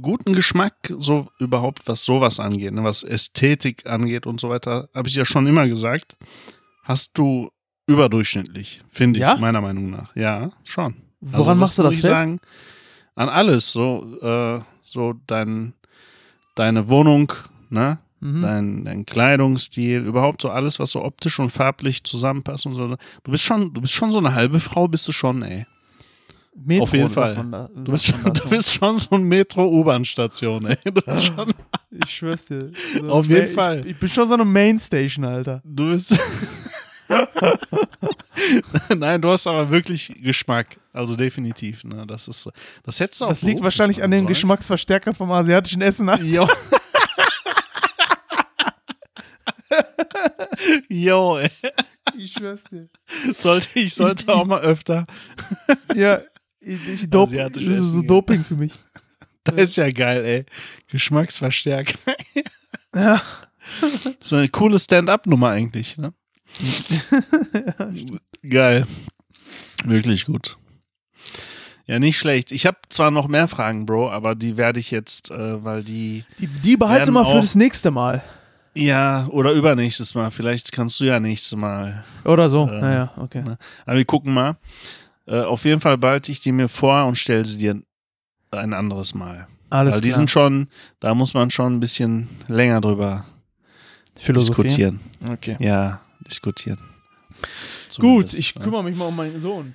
guten Geschmack, so überhaupt, was sowas angeht, ne, was Ästhetik angeht und so weiter, habe ich ja schon immer gesagt, hast du überdurchschnittlich, finde ich, Ja? meiner Meinung nach. Ja, schon. Woran Also, machst du das ich fest? Sagen, an alles, so, äh, so dein, deine Wohnung, ne? Mhm. Dein, dein Kleidungsstil, überhaupt so alles, was so optisch und farblich zusammenpasst und so. Du bist schon, du bist schon so eine halbe Frau, bist du schon, ey. Metro, auf jeden Fall. da- Du bist, schon, [laughs] du bist schon so ein Metro-U-Bahn-Station, ey. Schon, Ich schwör's dir. [laughs] So Auf Ma- jeden Fall. Ich, ich bin schon so eine Mainstation, Alter. Du bist. [laughs] Nein, du hast aber wirklich Geschmack. Also definitiv. Ne? Das ist so. Das hättest du auch Das liegt wahrscheinlich an den. Geschmacksverstärkern vom asiatischen Essen. Alter. [laughs] Jo. Ey. Ich schwör's dir. Sollte, ich sollte auch mal öfter. Ja, ich, ich [laughs] dope, das ist so. Doping für mich. [laughs] Das ist ja geil, ey. Geschmacksverstärker. Ja. Das ist eine coole Stand-up-Nummer eigentlich, ne? Geil. Wirklich gut. Ja, nicht schlecht. Ich habe zwar noch mehr Fragen, Bro, aber die werde ich jetzt, äh, weil die. Die, die behalte mal für das nächste Mal. Ja, oder übernächstes Mal. Vielleicht kannst du ja nächstes Mal. Oder so. Äh, naja, okay. ne? Aber wir gucken mal. Äh, auf jeden Fall behalte ich die mir vor und stelle sie dir ein anderes Mal. Alles Weil die klar. sind schon, da muss man schon ein bisschen länger drüber diskutieren. Okay. Ja, diskutieren. Gut, Zumindest, ich ne? kümmere mich mal um meinen Sohn.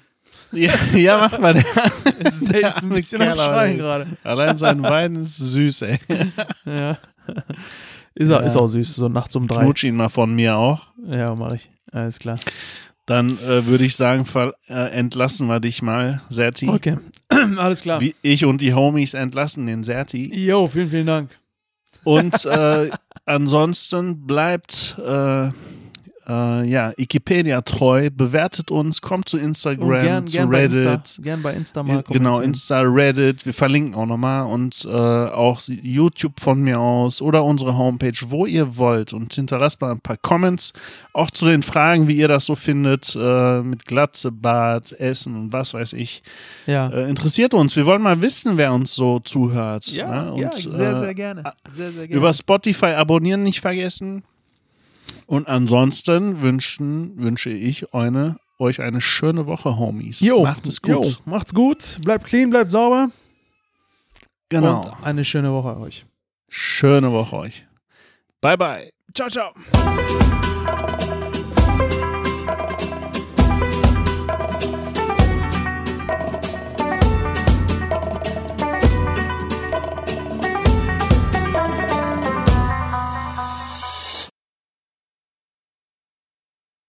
Ja, [laughs] ja, mach mal. [laughs] Der, Der ist Der ein arme bisschen am Schreien gerade. Allein sein Wein ist süß, ey. [laughs] Ja. Ist, Ja. ist auch süß, so nachts um drei. Knutsch ihn mal von mir auch. Ja, mache ich. Alles klar. Dann äh, würde ich sagen, äh, entlassen wir dich mal, Serti. Okay. [clears throat] Alles klar. Wie ich und die Homies entlassen den Serti. Jo, vielen, vielen Dank. Und äh, [laughs] ansonsten bleibt äh, ja, Wikipedia treu, bewertet uns, kommt zu Instagram, gern, zu gern, bei Reddit. Insta, gern bei Insta mal Genau. Insta, Reddit, wir verlinken auch nochmal und äh, auch YouTube von mir aus oder unsere Homepage, wo ihr wollt und hinterlasst mal ein paar Comments, auch zu den Fragen, wie ihr das so findet, äh, mit Glatze, Bart, Essen und was weiß ich. Ja. Äh, interessiert uns, wir wollen mal wissen, wer uns so zuhört. ja, ne? und, ja, sehr, äh, sehr gerne. Sehr, sehr gerne. über Spotify abonnieren nicht vergessen. Und ansonsten wünschen, wünsche ich eine, euch eine schöne Woche, Homies. jo, Macht es gut. Jo, macht's gut. Bleibt clean, bleibt sauber. Genau. Und eine schöne Woche euch. Schöne Woche euch. Bye, bye. Ciao, ciao.